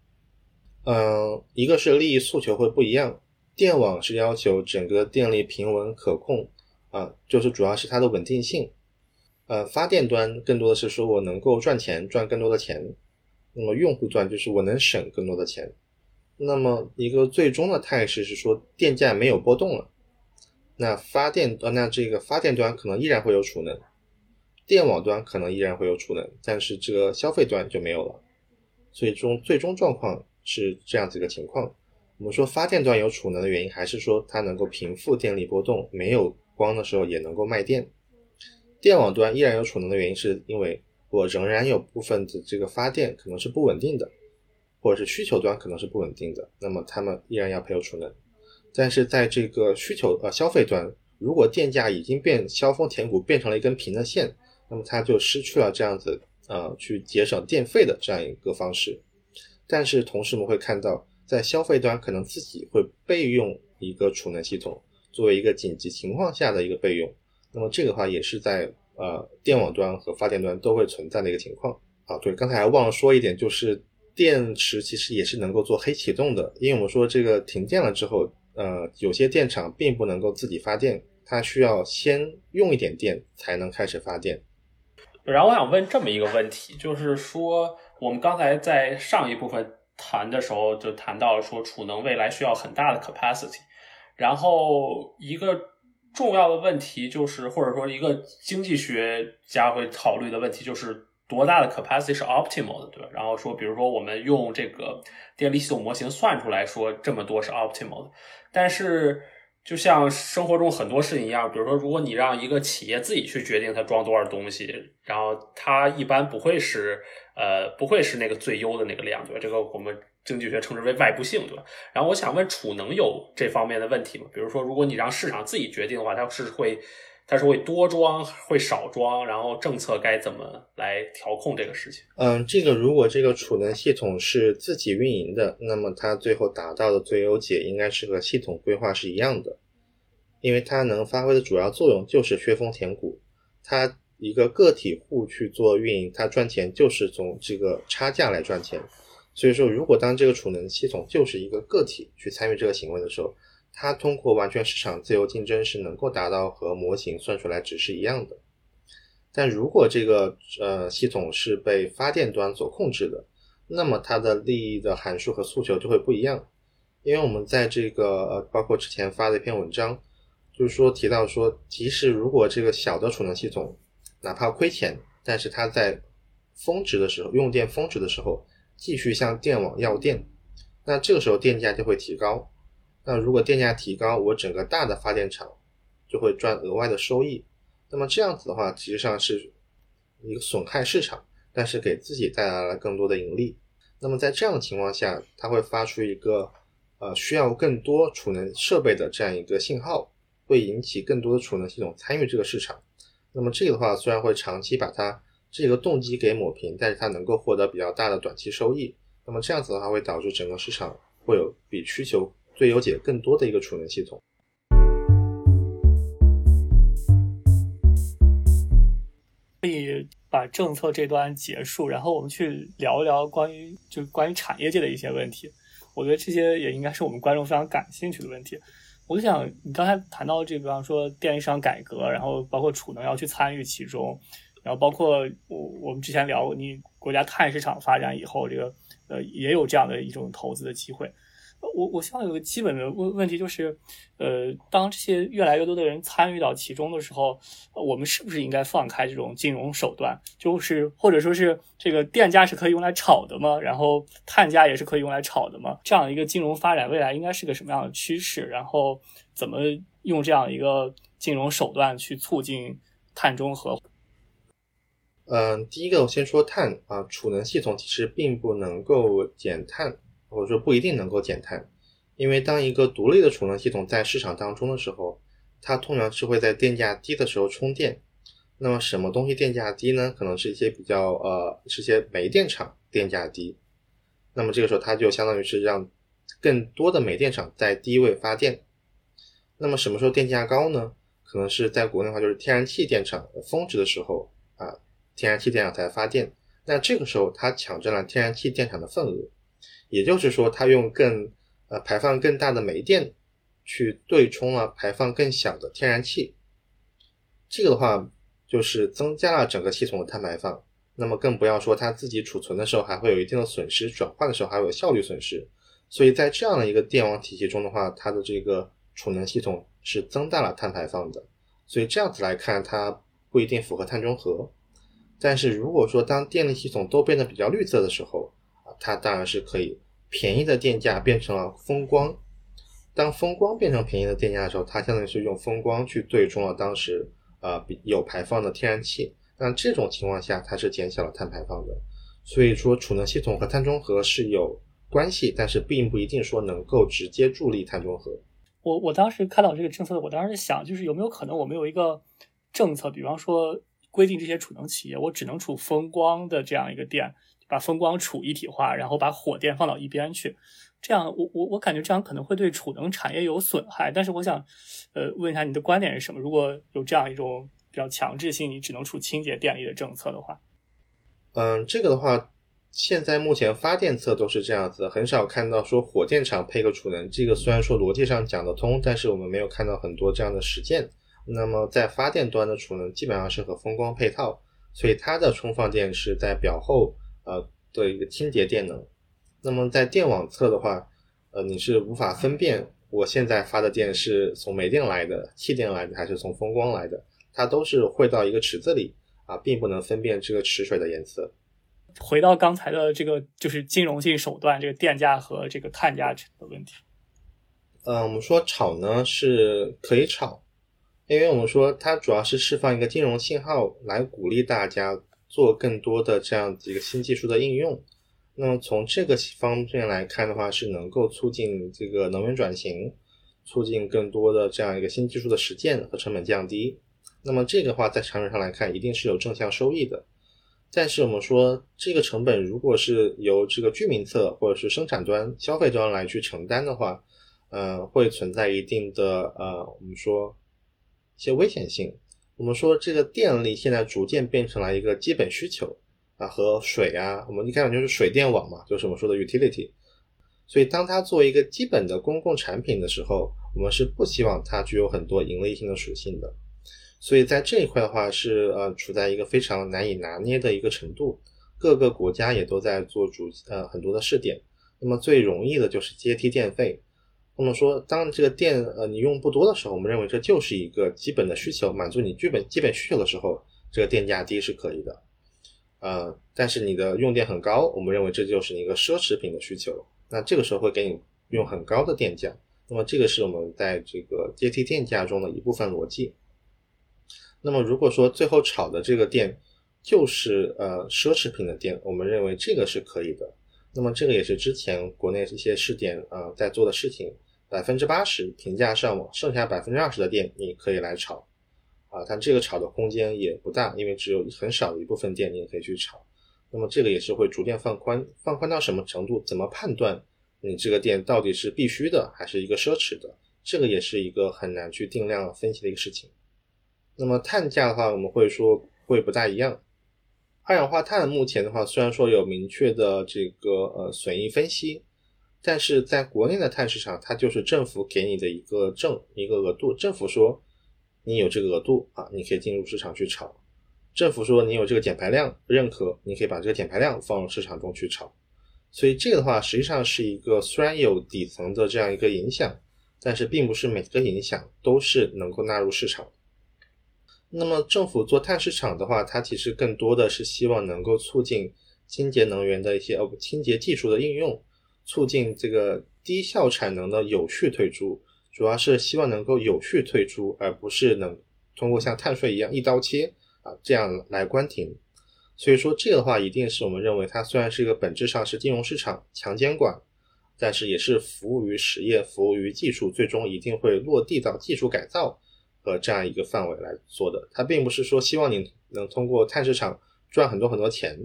嗯，一个是利益诉求会不一样。电网是要求整个电力平稳可控啊，就是主要是它的稳定性。呃，发电端更多的是说我能够赚钱，赚更多的钱。那么用户端就是我能省更多的钱。那么一个最终的态势是说电价没有波动了。那发电端，那这个发电端可能依然会有储能，电网端可能依然会有储能，但是这个消费端就没有了。最终最终状况是这样子一个情况。我们说发电端有储能的原因，还是说它能够平复电力波动，没有光的时候也能够卖电。电网端依然有储能的原因，是因为我仍然有部分的这个发电可能是不稳定的，或者是需求端可能是不稳定的，那么他们依然要配有储能。但是在这个需求呃消费端，如果电价已经变削峰填谷变成了一根平的线，那么它就失去了这样子呃去节省电费的这样一个方式。但是同时我们会看到，在消费端可能自己会备用一个储能系统，作为一个紧急情况下的一个备用。那么这个话也是在呃电网端和发电端都会存在的一个情况。啊，对，刚才忘了说一点，就是电池其实也是能够做黑启动的，因为我们说这个停电了之后。呃，有些电厂并不能够自己发电，它需要先用一点电才能开始发电。然后我想问这么一个问题，就是说，我们刚才在上一部分谈的时候就谈到说，储能未来需要很大的 capacity，然后一个重要的问题就是，或者说一个经济学家会考虑的问题就是。多大的 capacity 是 optimal 的，对吧？然后说，比如说我们用这个电力系统模型算出来说这么多是 optimal 的，但是就像生活中很多事情一样，比如说如果你让一个企业自己去决定它装多少东西，然后它一般不会是呃不会是那个最优的那个量，对吧？这个我们经济学称之为外部性，对吧？然后我想问，储能有这方面的问题吗？比如说，如果你让市场自己决定的话，它是会。它是会多装，会少装，然后政策该怎么来调控这个事情？嗯，这个如果这个储能系统是自己运营的，那么它最后达到的最优解应该是和系统规划是一样的，因为它能发挥的主要作用就是削峰填谷。它一个个体户去做运营，它赚钱就是从这个差价来赚钱。所以说，如果当这个储能系统就是一个个体去参与这个行为的时候，它通过完全市场自由竞争是能够达到和模型算出来值是一样的，但如果这个呃系统是被发电端所控制的，那么它的利益的函数和诉求就会不一样。因为我们在这个呃包括之前发的一篇文章，就是说提到说，即使如果这个小的储能系统哪怕亏钱，但是它在峰值的时候用电峰值的时候继续向电网要电，那这个时候电价就会提高。那如果电价提高，我整个大的发电厂就会赚额外的收益。那么这样子的话，其实上是一个损害市场，但是给自己带来了更多的盈利。那么在这样的情况下，它会发出一个呃需要更多储能设备的这样一个信号，会引起更多的储能系统参与这个市场。那么这个的话，虽然会长期把它这个动机给抹平，但是它能够获得比较大的短期收益。那么这样子的话，会导致整个市场会有比需求。最优解更多的一个储能系统，可以把政策这端结束，然后我们去聊一聊关于就关于产业界的一些问题。我觉得这些也应该是我们观众非常感兴趣的问题。我就想，你刚才谈到这个，比方说电力市场改革，然后包括储能要去参与其中，然后包括我我们之前聊你国家碳市场发展以后，这个呃也有这样的一种投资的机会。我我希望有个基本的问问题，就是，呃，当这些越来越多的人参与到其中的时候，我们是不是应该放开这种金融手段？就是或者说是这个电价是可以用来炒的吗？然后碳价也是可以用来炒的吗？这样一个金融发展未来应该是个什么样的趋势？然后怎么用这样一个金融手段去促进碳中和？嗯，第一个我先说碳啊，储能系统其实并不能够减碳。或者说不一定能够减碳，因为当一个独立的储能系统在市场当中的时候，它通常是会在电价低的时候充电。那么什么东西电价低呢？可能是一些比较呃，是些煤电厂电价低。那么这个时候它就相当于是让更多的煤电厂在低位发电。那么什么时候电价高呢？可能是在国内的话，就是天然气电厂峰值的时候啊，天然气电厂才发电。那这个时候它抢占了天然气电厂的份额。也就是说，它用更呃排放更大的煤电去对冲了排放更小的天然气，这个的话就是增加了整个系统的碳排放。那么更不要说它自己储存的时候还会有一定的损失，转换的时候还有效率损失。所以在这样的一个电网体系中的话，它的这个储能系统是增大了碳排放的。所以这样子来看，它不一定符合碳中和。但是如果说当电力系统都变得比较绿色的时候啊，它当然是可以便宜的电价变成了风光，当风光变成便宜的电价的时候，它相当于是用风光去对冲了当时呃有排放的天然气，那这种情况下它是减小了碳排放的。所以说储能系统和碳中和是有关系，但是并不一定说能够直接助力碳中和。我我当时看到这个政策，我当时想就是有没有可能我们有一个政策，比方说规定这些储能企业我只能储风光的这样一个电。把风光储一体化，然后把火电放到一边去，这样我我我感觉这样可能会对储能产业有损害。但是我想，呃，问一下你的观点是什么？如果有这样一种比较强制性，你只能储清洁电力的政策的话，嗯，这个的话，现在目前发电侧都是这样子，很少看到说火电厂配个储能。这个虽然说逻辑上讲得通，但是我们没有看到很多这样的实践。那么在发电端的储能基本上是和风光配套，所以它的充放电是在表后。呃，的一个清洁电能。那么在电网侧的话，呃，你是无法分辨我现在发的电是从煤电来的、气电来的，还是从风光来的，它都是汇到一个池子里啊，并不能分辨这个池水的颜色。回到刚才的这个，就是金融性手段，这个电价和这个碳价的问题。嗯，我们说炒呢是可以炒，因为我们说它主要是释放一个金融信号，来鼓励大家做更多的这样子一个新技术的应用。那么从这个方面来看的话，是能够促进这个能源转型，促进更多的这样一个新技术的实践和成本降低。那么这个话在长远上来看，一定是有正向收益的。但是我们说，这个成本如果是由这个居民侧或者是生产端、消费端来去承担的话，呃，会存在一定的呃，我们说一些危险性。我们说这个电力现在逐渐变成了一个基本需求。啊，和水啊，我们一开始就是水电网嘛，就是我们说的 utility。所以，当它作为一个基本的公共产品的时候，我们是不希望它具有很多盈利性的属性的。所以在这一块的话，是呃处在一个非常难以拿捏的一个程度。各个国家也都在做主呃很多的试点。那么最容易的就是阶梯电费。那么说，当这个电呃你用不多的时候，我们认为这就是一个基本的需求，满足你基本基本需求的时候，这个电价低是可以的。呃，但是你的用电很高，我们认为这就是一个奢侈品的需求。那这个时候会给你用很高的电价，那么这个是我们在这个阶梯电价中的一部分逻辑。那么如果说最后炒的这个电就是呃奢侈品的电，我们认为这个是可以的。那么这个也是之前国内一些试点啊在做的事情，百分之八十平价上网，剩下百分之二十的电你可以来炒。啊，但这个炒的空间也不大，因为只有很少一部分电你也可以去炒。那么这个也是会逐渐放宽，放宽到什么程度？怎么判断你这个电到底是必须的还是一个奢侈的？这个也是一个很难去定量分析的一个事情。那么碳价的话，我们会说会不大一样。二氧化碳目前的话，虽然说有明确的这个呃损益分析，但是在国内的碳市场，它就是政府给你的一个证一个额度，政府说。你有这个额度啊，你可以进入市场去炒。政府说你有这个减排量认可，你可以把这个减排量放入市场中去炒。所以这个的话，实际上是一个虽然有底层的这样一个影响，但是并不是每个影响都是能够纳入市场。那么政府做碳市场的话，它其实更多的是希望能够促进清洁能源的一些呃清洁技术的应用，促进这个低效产能的有序退出。主要是希望能够有序退出，而不是能通过像碳税一样一刀切啊这样来关停。所以说这个的话，一定是我们认为它虽然是一个本质上是金融市场强监管，但是也是服务于实业、服务于技术，最终一定会落地到技术改造和这样一个范围来做的。它并不是说希望你能通过碳市场赚很多很多钱，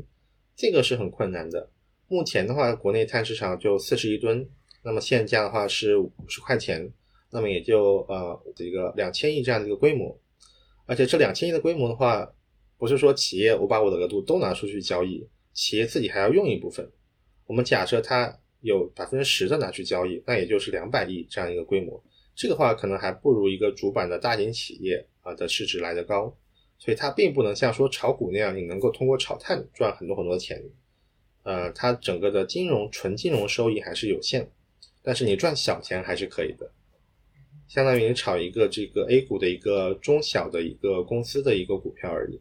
这个是很困难的。目前的话，国内碳市场就四十一吨，那么现价的话是五十块钱。那么也就呃这个两千亿这样的一个规模，而且这两千亿的规模的话，不是说企业我把我的额度都拿出去交易，企业自己还要用一部分。我们假设它有百分之十的拿去交易，那也就是两百亿这样一个规模。这个话可能还不如一个主板的大型企业啊的市值来得高，所以它并不能像说炒股那样，你能够通过炒碳赚很多很多钱。呃，它整个的金融纯金融收益还是有限，但是你赚小钱还是可以的。相当于你炒一个这个 A 股的一个中小的一个公司的一个股票而已。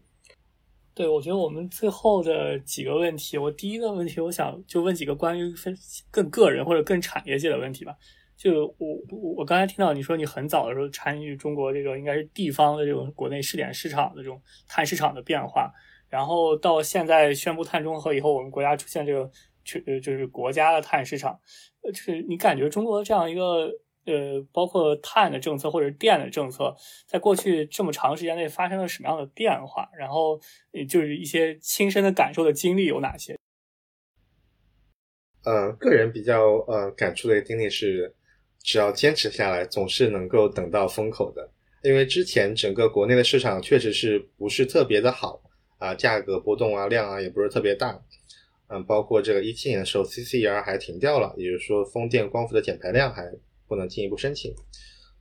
对，我觉得我们最后的几个问题，我第一个问题，我想就问几个关于分更个人或者更产业界的问题吧。就我我我刚才听到你说你很早的时候参与中国这个应该是地方的这种国内试点市场的这种碳市场的变化，然后到现在宣布碳中和以后，我们国家出现这个去就是国家的碳市场，呃，就是你感觉中国这样一个。呃，包括碳的政策或者电的政策，在过去这么长时间内发生了什么样的变化？然后，就是一些亲身的感受的经历有哪些？呃，个人比较呃感触的一个经历是，只要坚持下来，总是能够等到风口的。因为之前整个国内的市场确实是不是特别的好啊，价格波动啊，量啊也不是特别大。嗯，包括这个一七年的时候，CCER 还停掉了，也就是说风电光伏的减排量还。不能进一步申请，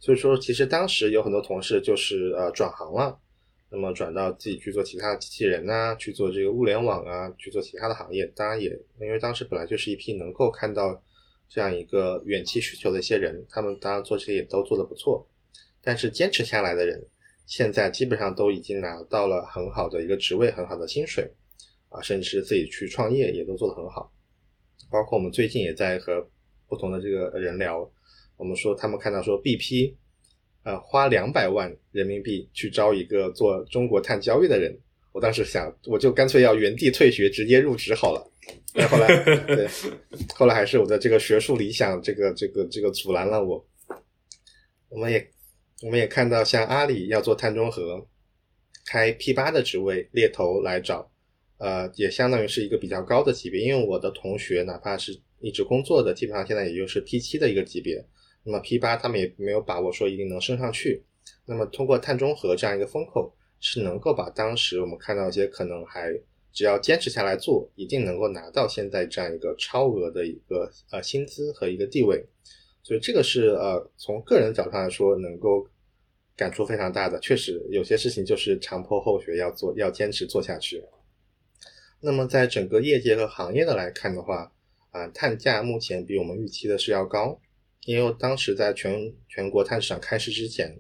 所以说其实当时有很多同事就是呃转行了，那么转到自己去做其他的机器人呐，去做这个物联网啊，去做其他的行业。当然也因为当时本来就是一批能够看到这样一个远期需求的一些人，他们当然做这些也都做得不错，但是坚持下来的人，现在基本上都已经拿到了很好的一个职位，很好的薪水，啊，甚至是自己去创业也都做得很好。包括我们最近也在和不同的这个人聊，我们说他们看到说 BP，呃，花两百万人民币去招一个做中国碳交易的人，我当时想，我就干脆要原地退学，直接入职好了。后来，对，后来还是我的这个学术理想，这个这个这个阻拦了我。我们也我们也看到，像阿里要做碳中和，开 P 八的职位猎头来找。呃，也相当于是一个比较高的级别，因为我的同学哪怕是一直工作的，基本上现在也就是 P 七的一个级别。那么 P 八他们也没有把握说一定能升上去。那么通过碳中和这样一个风口，是能够把当时我们看到一些可能还只要坚持下来做，一定能够拿到现在这样一个超额的一个呃薪资和一个地位。所以这个是呃从个人角度上来说，能够感触非常大的。确实有些事情就是长坡后学，要做要坚持做下去。那么，在整个业界和行业的来看的话，啊，碳价目前比我们预期的是要高，因为当时在全全国碳市场开市之前，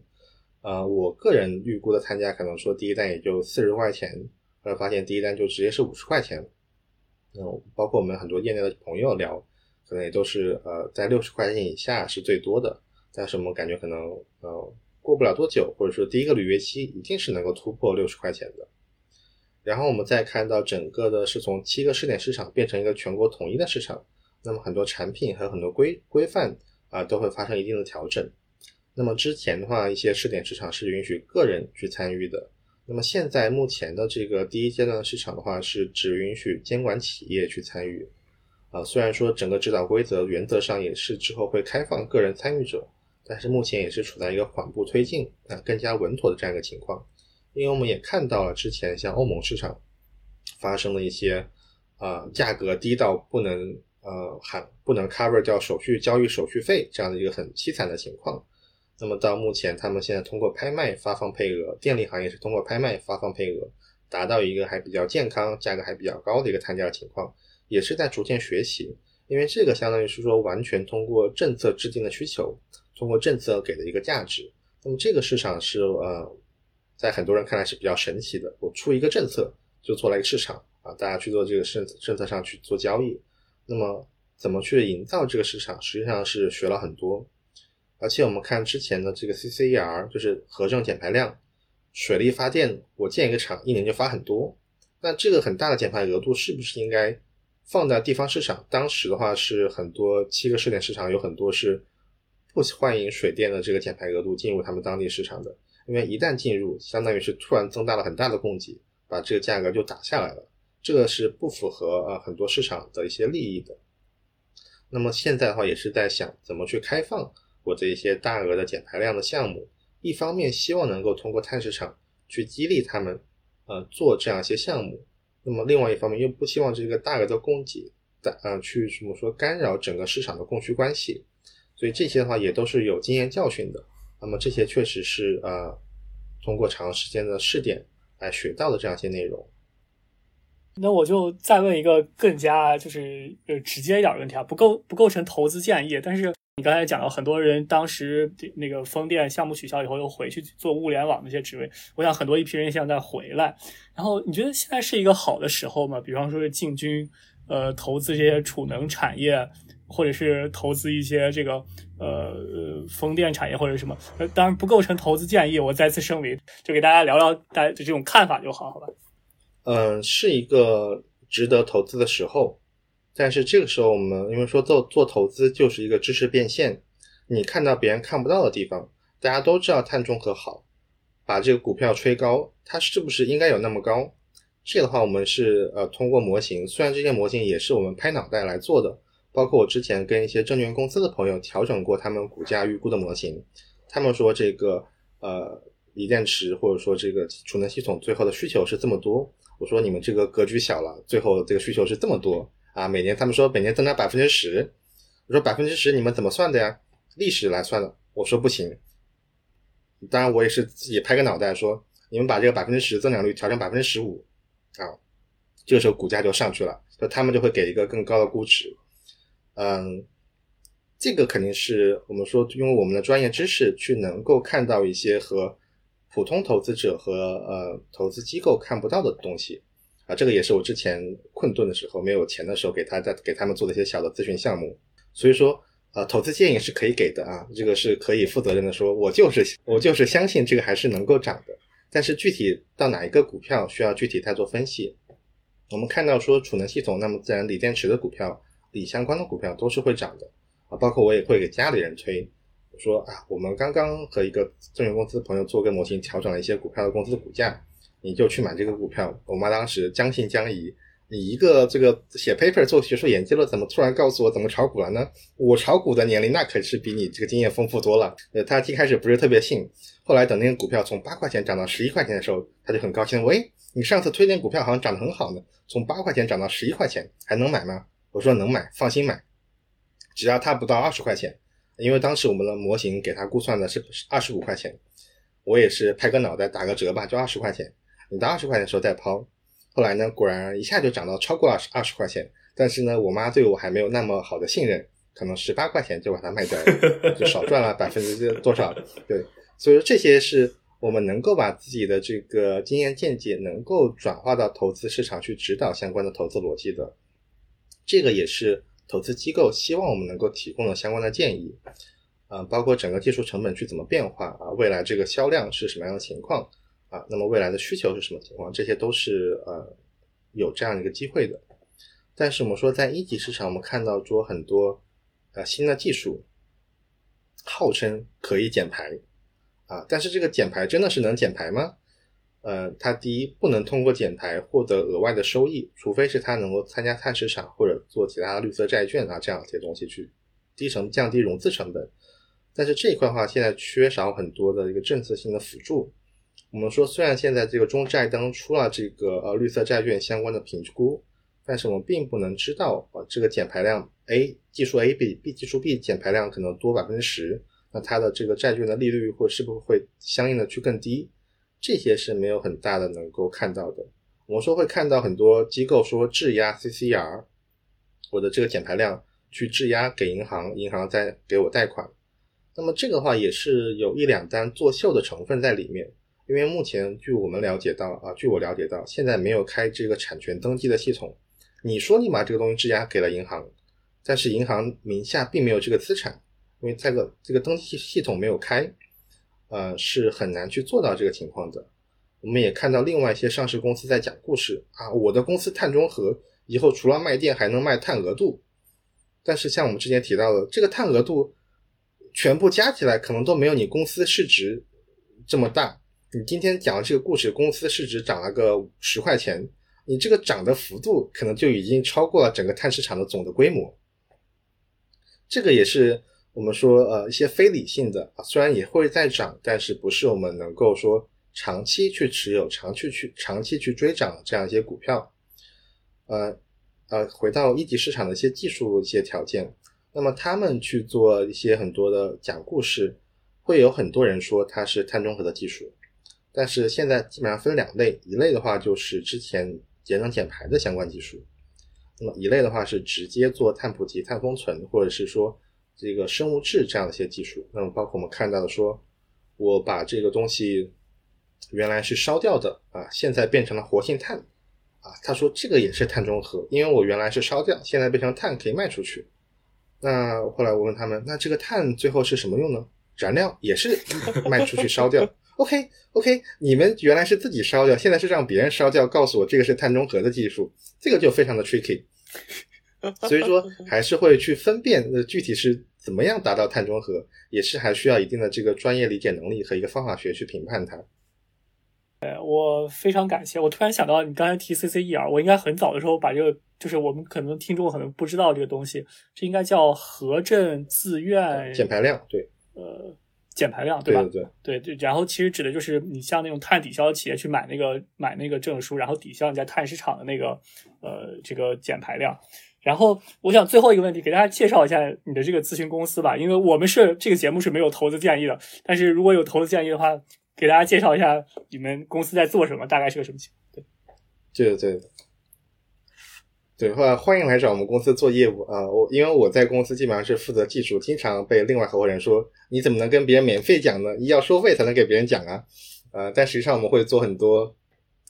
呃，我个人预估的碳价可能说第一单也就四十块钱，后来发现第一单就直接是五十块钱，嗯，包括我们很多业内的朋友聊，可能也都是呃在六十块钱以下是最多的，但是我们感觉可能呃过不了多久，或者说第一个履约期一定是能够突破六十块钱的。然后我们再看到整个的是从七个试点市场变成一个全国统一的市场，那么很多产品和很多规规范啊都会发生一定的调整。那么之前的话，一些试点市场是允许个人去参与的，那么现在目前的这个第一阶段的市场的话，是只允许监管企业去参与。啊，虽然说整个指导规则原则上也是之后会开放个人参与者，但是目前也是处在一个缓步推进啊更加稳妥的这样一个情况。因为我们也看到了之前像欧盟市场发生的一些呃价格低到不能呃含不能 cover 掉手续交易手续费这样的一个很凄惨的情况。那么到目前，他们现在通过拍卖发放配额，电力行业是通过拍卖发放配额，达到一个还比较健康、价格还比较高的一个摊价情况，也是在逐渐学习。因为这个相当于是说完全通过政策制定的需求，通过政策给的一个价值。那么这个市场是呃。在很多人看来是比较神奇的，我出一个政策就做了一个市场啊，大家去做这个政政策上去做交易。那么怎么去营造这个市场，实际上是学了很多。而且我们看之前的这个 CCER，就是核正减排量，水力发电，我建一个厂一年就发很多，那这个很大的减排额度是不是应该放在地方市场？当时的话是很多七个试点市场有很多是不欢迎水电的这个减排额度进入他们当地市场的。因为一旦进入，相当于是突然增大了很大的供给，把这个价格就打下来了，这个是不符合呃很多市场的一些利益的。那么现在的话，也是在想怎么去开放我这一些大额的减排量的项目，一方面希望能够通过碳市场去激励他们，呃做这样一些项目，那么另外一方面又不希望这个大额的供给，的呃去怎么说干扰整个市场的供需关系，所以这些的话也都是有经验教训的。那么这些确实是呃，通过长时间的试点来学到的这样一些内容。那我就再问一个更加就是呃直接一点的问题啊，不构不构成投资建议。但是你刚才讲到很多人当时那个风电项目取消以后又回去做物联网那些职位，我想很多一批人现在回来。然后你觉得现在是一个好的时候吗？比方说是进军呃投资这些储能产业。或者是投资一些这个呃风电产业或者什么，当然不构成投资建议。我再次声明，就给大家聊聊大家的这种看法就好，好吧？嗯，是一个值得投资的时候，但是这个时候我们因为说做做投资就是一个知识变现，你看到别人看不到的地方，大家都知道碳中和好，把这个股票吹高，它是不是应该有那么高？这个的话，我们是呃通过模型，虽然这些模型也是我们拍脑袋来做的。包括我之前跟一些证券公司的朋友调整过他们股价预估的模型，他们说这个呃锂电池或者说这个储能系统最后的需求是这么多，我说你们这个格局小了，最后这个需求是这么多啊，每年他们说每年增长百分之十，我说百分之十你们怎么算的呀？历史来算的，我说不行，当然我也是自己拍个脑袋说，你们把这个百分之十增长率调成百分之十五啊，这个时候股价就上去了，就他们就会给一个更高的估值。嗯，这个肯定是我们说用我们的专业知识去能够看到一些和普通投资者和呃投资机构看不到的东西啊，这个也是我之前困顿的时候没有钱的时候给他在给他们做的一些小的咨询项目。所以说，呃，投资建议是可以给的啊，这个是可以负责任的说，我就是我就是相信这个还是能够涨的。但是具体到哪一个股票需要具体再做分析。我们看到说储能系统，那么自然锂电池的股票、锂相关的股票都是会涨的啊。包括我也会给家里人推，说啊，我们刚刚和一个证券公司朋友做个模型，调整了一些股票的公司的股价，你就去买这个股票。我妈当时将信将疑，你一个这个写 paper 做学术研究的，怎么突然告诉我怎么炒股了呢？我炒股的年龄那可是比你这个经验丰富多了。呃，她一开始不是特别信，后来等那个股票从八块钱涨到十一块钱的时候，她就很高兴，喂。你上次推荐股票好像涨得很好呢，从八块钱涨到十一块钱，还能买吗？我说能买，放心买，只要它不到二十块钱，因为当时我们的模型给它估算的是二十五块钱，我也是拍个脑袋打个折吧，就二十块钱，你到二十块钱的时候再抛。后来呢，果然一下就涨到超过二十二十块钱，但是呢，我妈对我还没有那么好的信任，可能十八块钱就把它卖掉了，就少赚了百分之多少？对，所以说这些是。我们能够把自己的这个经验见解能够转化到投资市场去指导相关的投资逻辑的，这个也是投资机构希望我们能够提供的相关的建议，啊，包括整个技术成本去怎么变化啊，未来这个销量是什么样的情况啊，那么未来的需求是什么情况，这些都是呃有这样一个机会的。但是我们说在一级市场，我们看到说很多呃新的技术，号称可以减排。啊，但是这个减排真的是能减排吗？呃，它第一不能通过减排获得额外的收益，除非是它能够参加碳市场或者做其他的绿色债券啊这样一些东西去低成降低融资成本。但是这一块的话，现在缺少很多的一个政策性的辅助。我们说，虽然现在这个中债当出了这个呃绿色债券相关的评估，但是我们并不能知道啊这个减排量 A 技术 A 比 B 技术 B 减排量可能多百分之十。那它的这个债券的利率或是不是会相应的去更低？这些是没有很大的能够看到的。我们说会看到很多机构说质押 CCR，我的这个减排量去质押给银行，银行再给我贷款。那么这个话也是有一两单作秀的成分在里面。因为目前据我们了解到啊，据我了解到，现在没有开这个产权登记的系统。你说你把这个东西质押给了银行，但是银行名下并没有这个资产。因为这个这个登记系统没有开，呃，是很难去做到这个情况的。我们也看到另外一些上市公司在讲故事啊，我的公司碳中和以后除了卖电还能卖碳额度，但是像我们之前提到的，这个碳额度全部加起来可能都没有你公司市值这么大。你今天讲的这个故事，公司市值涨了个十块钱，你这个涨的幅度可能就已经超过了整个碳市场的总的规模。这个也是。我们说，呃，一些非理性的，虽然也会在涨，但是不是我们能够说长期去持有、长期去长期去追涨这样一些股票。呃呃，回到一级市场的一些技术一些条件，那么他们去做一些很多的讲故事，会有很多人说它是碳中和的技术，但是现在基本上分两类，一类的话就是之前节能减排的相关技术，那么一类的话是直接做碳捕集、碳封存，或者是说。这个生物质这样的一些技术，那么包括我们看到的，说我把这个东西原来是烧掉的啊，现在变成了活性炭啊，他说这个也是碳中和，因为我原来是烧掉，现在变成碳可以卖出去。那后来我问他们，那这个碳最后是什么用呢？燃料也是卖出去烧掉。OK OK，你们原来是自己烧掉，现在是让别人烧掉，告诉我这个是碳中和的技术，这个就非常的 tricky。所以说，还是会去分辨呃具体是怎么样达到碳中和，也是还需要一定的这个专业理解能力和一个方法学去评判它。呃，我非常感谢。我突然想到，你刚才提 CCER，我应该很早的时候把这个，就是我们可能听众可能不知道这个东西，这应该叫核镇自愿减排量，对，呃，减排量，对吧？对对对。然后其实指的就是你像那种碳抵消企业去买那个买那个证书，然后抵消你在碳市场的那个呃这个减排量。然后，我想最后一个问题，给大家介绍一下你的这个咨询公司吧，因为我们是这个节目是没有投资建议的，但是如果有投资建议的话，给大家介绍一下你们公司在做什么，大概是个什么情况？对，对对。对，话欢迎来找我们公司做业务啊！我因为我在公司基本上是负责技术，经常被另外合伙人说你怎么能跟别人免费讲呢？你要收费才能给别人讲啊！呃，但实际上我们会做很多，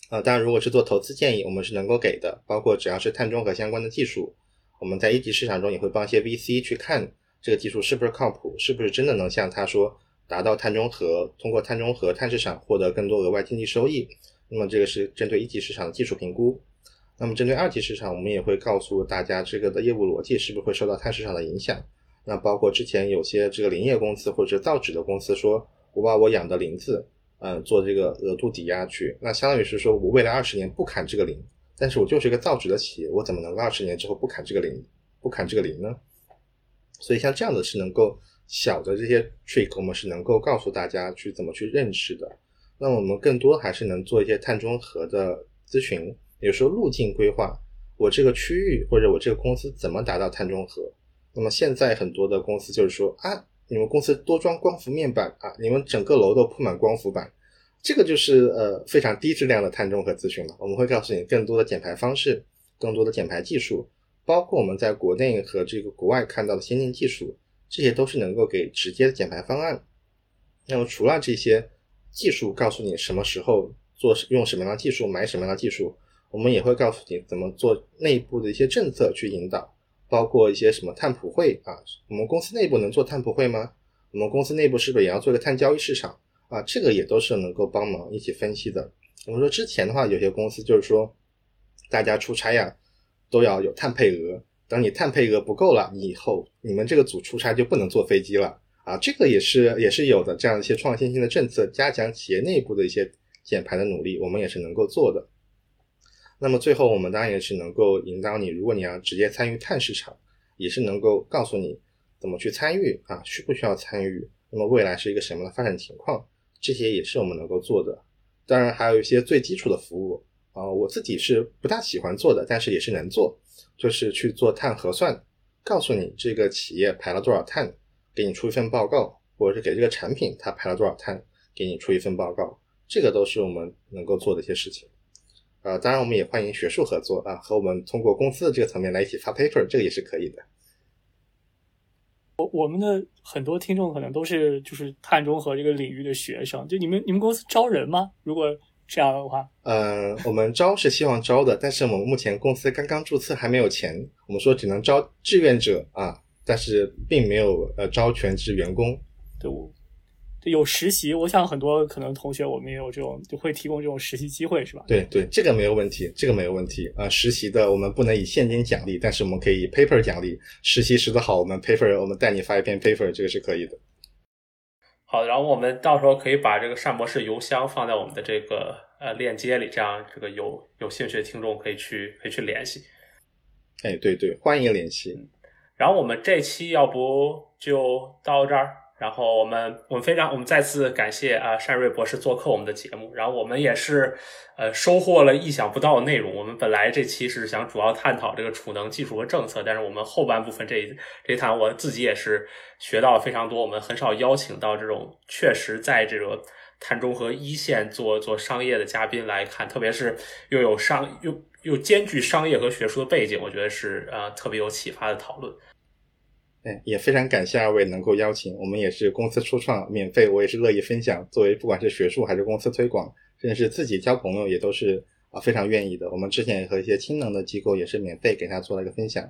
呃，当然如果是做投资建议，我们是能够给的，包括只要是碳中和相关的技术，我们在一级市场中也会帮一些 VC 去看这个技术是不是靠谱，是不是真的能像他说达到碳中和，通过碳中和碳市场获得更多额外经济收益。那么这个是针对一级市场的技术评估。那么针对二级市场，我们也会告诉大家这个的业务逻辑是不是会受到碳市场的影响。那包括之前有些这个林业公司或者造纸的公司说，我把我养的林子，嗯，做这个额度抵押去，那相当于是说我未来二十年不砍这个林，但是我就是一个造纸的企业，我怎么能够二十年之后不砍这个林，不砍这个林呢？所以像这样的是能够小的这些 trick，我们是能够告诉大家去怎么去认识的。那我们更多还是能做一些碳中和的咨询。有时候路径规划，我这个区域或者我这个公司怎么达到碳中和？那么现在很多的公司就是说啊，你们公司多装光伏面板啊，你们整个楼都铺满光伏板，这个就是呃非常低质量的碳中和咨询了。我们会告诉你更多的减排方式，更多的减排技术，包括我们在国内和这个国外看到的先进技术，这些都是能够给直接的减排方案。那么除了这些技术，告诉你什么时候做用什么样的技术，买什么样的技术。我们也会告诉你怎么做内部的一些政策去引导，包括一些什么碳普惠啊，我们公司内部能做碳普惠吗？我们公司内部是不是也要做一个碳交易市场啊？这个也都是能够帮忙一起分析的。我们说之前的话，有些公司就是说，大家出差呀都要有碳配额，等你碳配额不够了，你以后你们这个组出差就不能坐飞机了啊。这个也是也是有的这样一些创新性的政策，加强企业内部的一些减排的努力，我们也是能够做的。那么最后，我们当然也是能够引导你，如果你要直接参与碳市场，也是能够告诉你怎么去参与啊，需不需要参与？那么未来是一个什么样的发展情况？这些也是我们能够做的。当然，还有一些最基础的服务啊，我自己是不大喜欢做的，但是也是能做，就是去做碳核算，告诉你这个企业排了多少碳，给你出一份报告，或者是给这个产品它排了多少碳，给你出一份报告，这个都是我们能够做的一些事情。呃，当然，我们也欢迎学术合作啊，和我们通过公司的这个层面来一起发 paper，这个也是可以的。我我们的很多听众可能都是就是碳中和这个领域的学生，就你们你们公司招人吗？如果这样的话，呃，我们招是希望招的，但是我们目前公司刚刚注册，还没有钱，我们说只能招志愿者啊，但是并没有呃招全职员工。对，我。有实习，我想很多可能同学我们也有这种，就会提供这种实习机会，是吧？对对，这个没有问题，这个没有问题啊。实习的我们不能以现金奖励，但是我们可以以 paper 奖励。实习实的好，我们 paper 我们带你发一篇 paper，这个是可以的。好，然后我们到时候可以把这个单博士邮箱放在我们的这个呃链接里，这样这个有有兴趣的听众可以去可以去联系。哎，对对，欢迎联系。然后我们这期要不就到这儿。然后我们我们非常我们再次感谢啊单瑞博士做客我们的节目，然后我们也是呃收获了意想不到的内容。我们本来这期是想主要探讨这个储能技术和政策，但是我们后半部分这一这一谈我自己也是学到了非常多。我们很少邀请到这种确实在这个碳中和一线做做商业的嘉宾来看，特别是又有商又又兼具商业和学术的背景，我觉得是呃特别有启发的讨论。也非常感谢二位能够邀请我们，也是公司初创，免费，我也是乐意分享。作为不管是学术还是公司推广，甚至是自己交朋友，也都是啊非常愿意的。我们之前也和一些氢能的机构也是免费给他做了一个分享，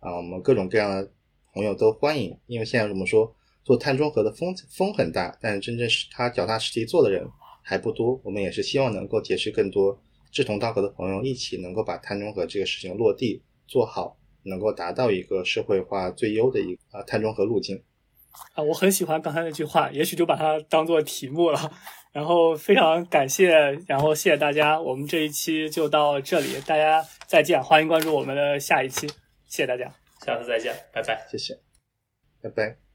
啊，我们各种各样的朋友都欢迎。因为现在我们说做碳中和的风风很大，但真正是他脚踏实地做的人还不多。我们也是希望能够结识更多志同道合的朋友，一起能够把碳中和这个事情落地做好。能够达到一个社会化最优的一个啊碳中和路径啊，我很喜欢刚才那句话，也许就把它当做题目了。然后非常感谢，然后谢谢大家，我们这一期就到这里，大家再见，欢迎关注我们的下一期，谢谢大家，下次再见，拜拜，谢谢，拜拜。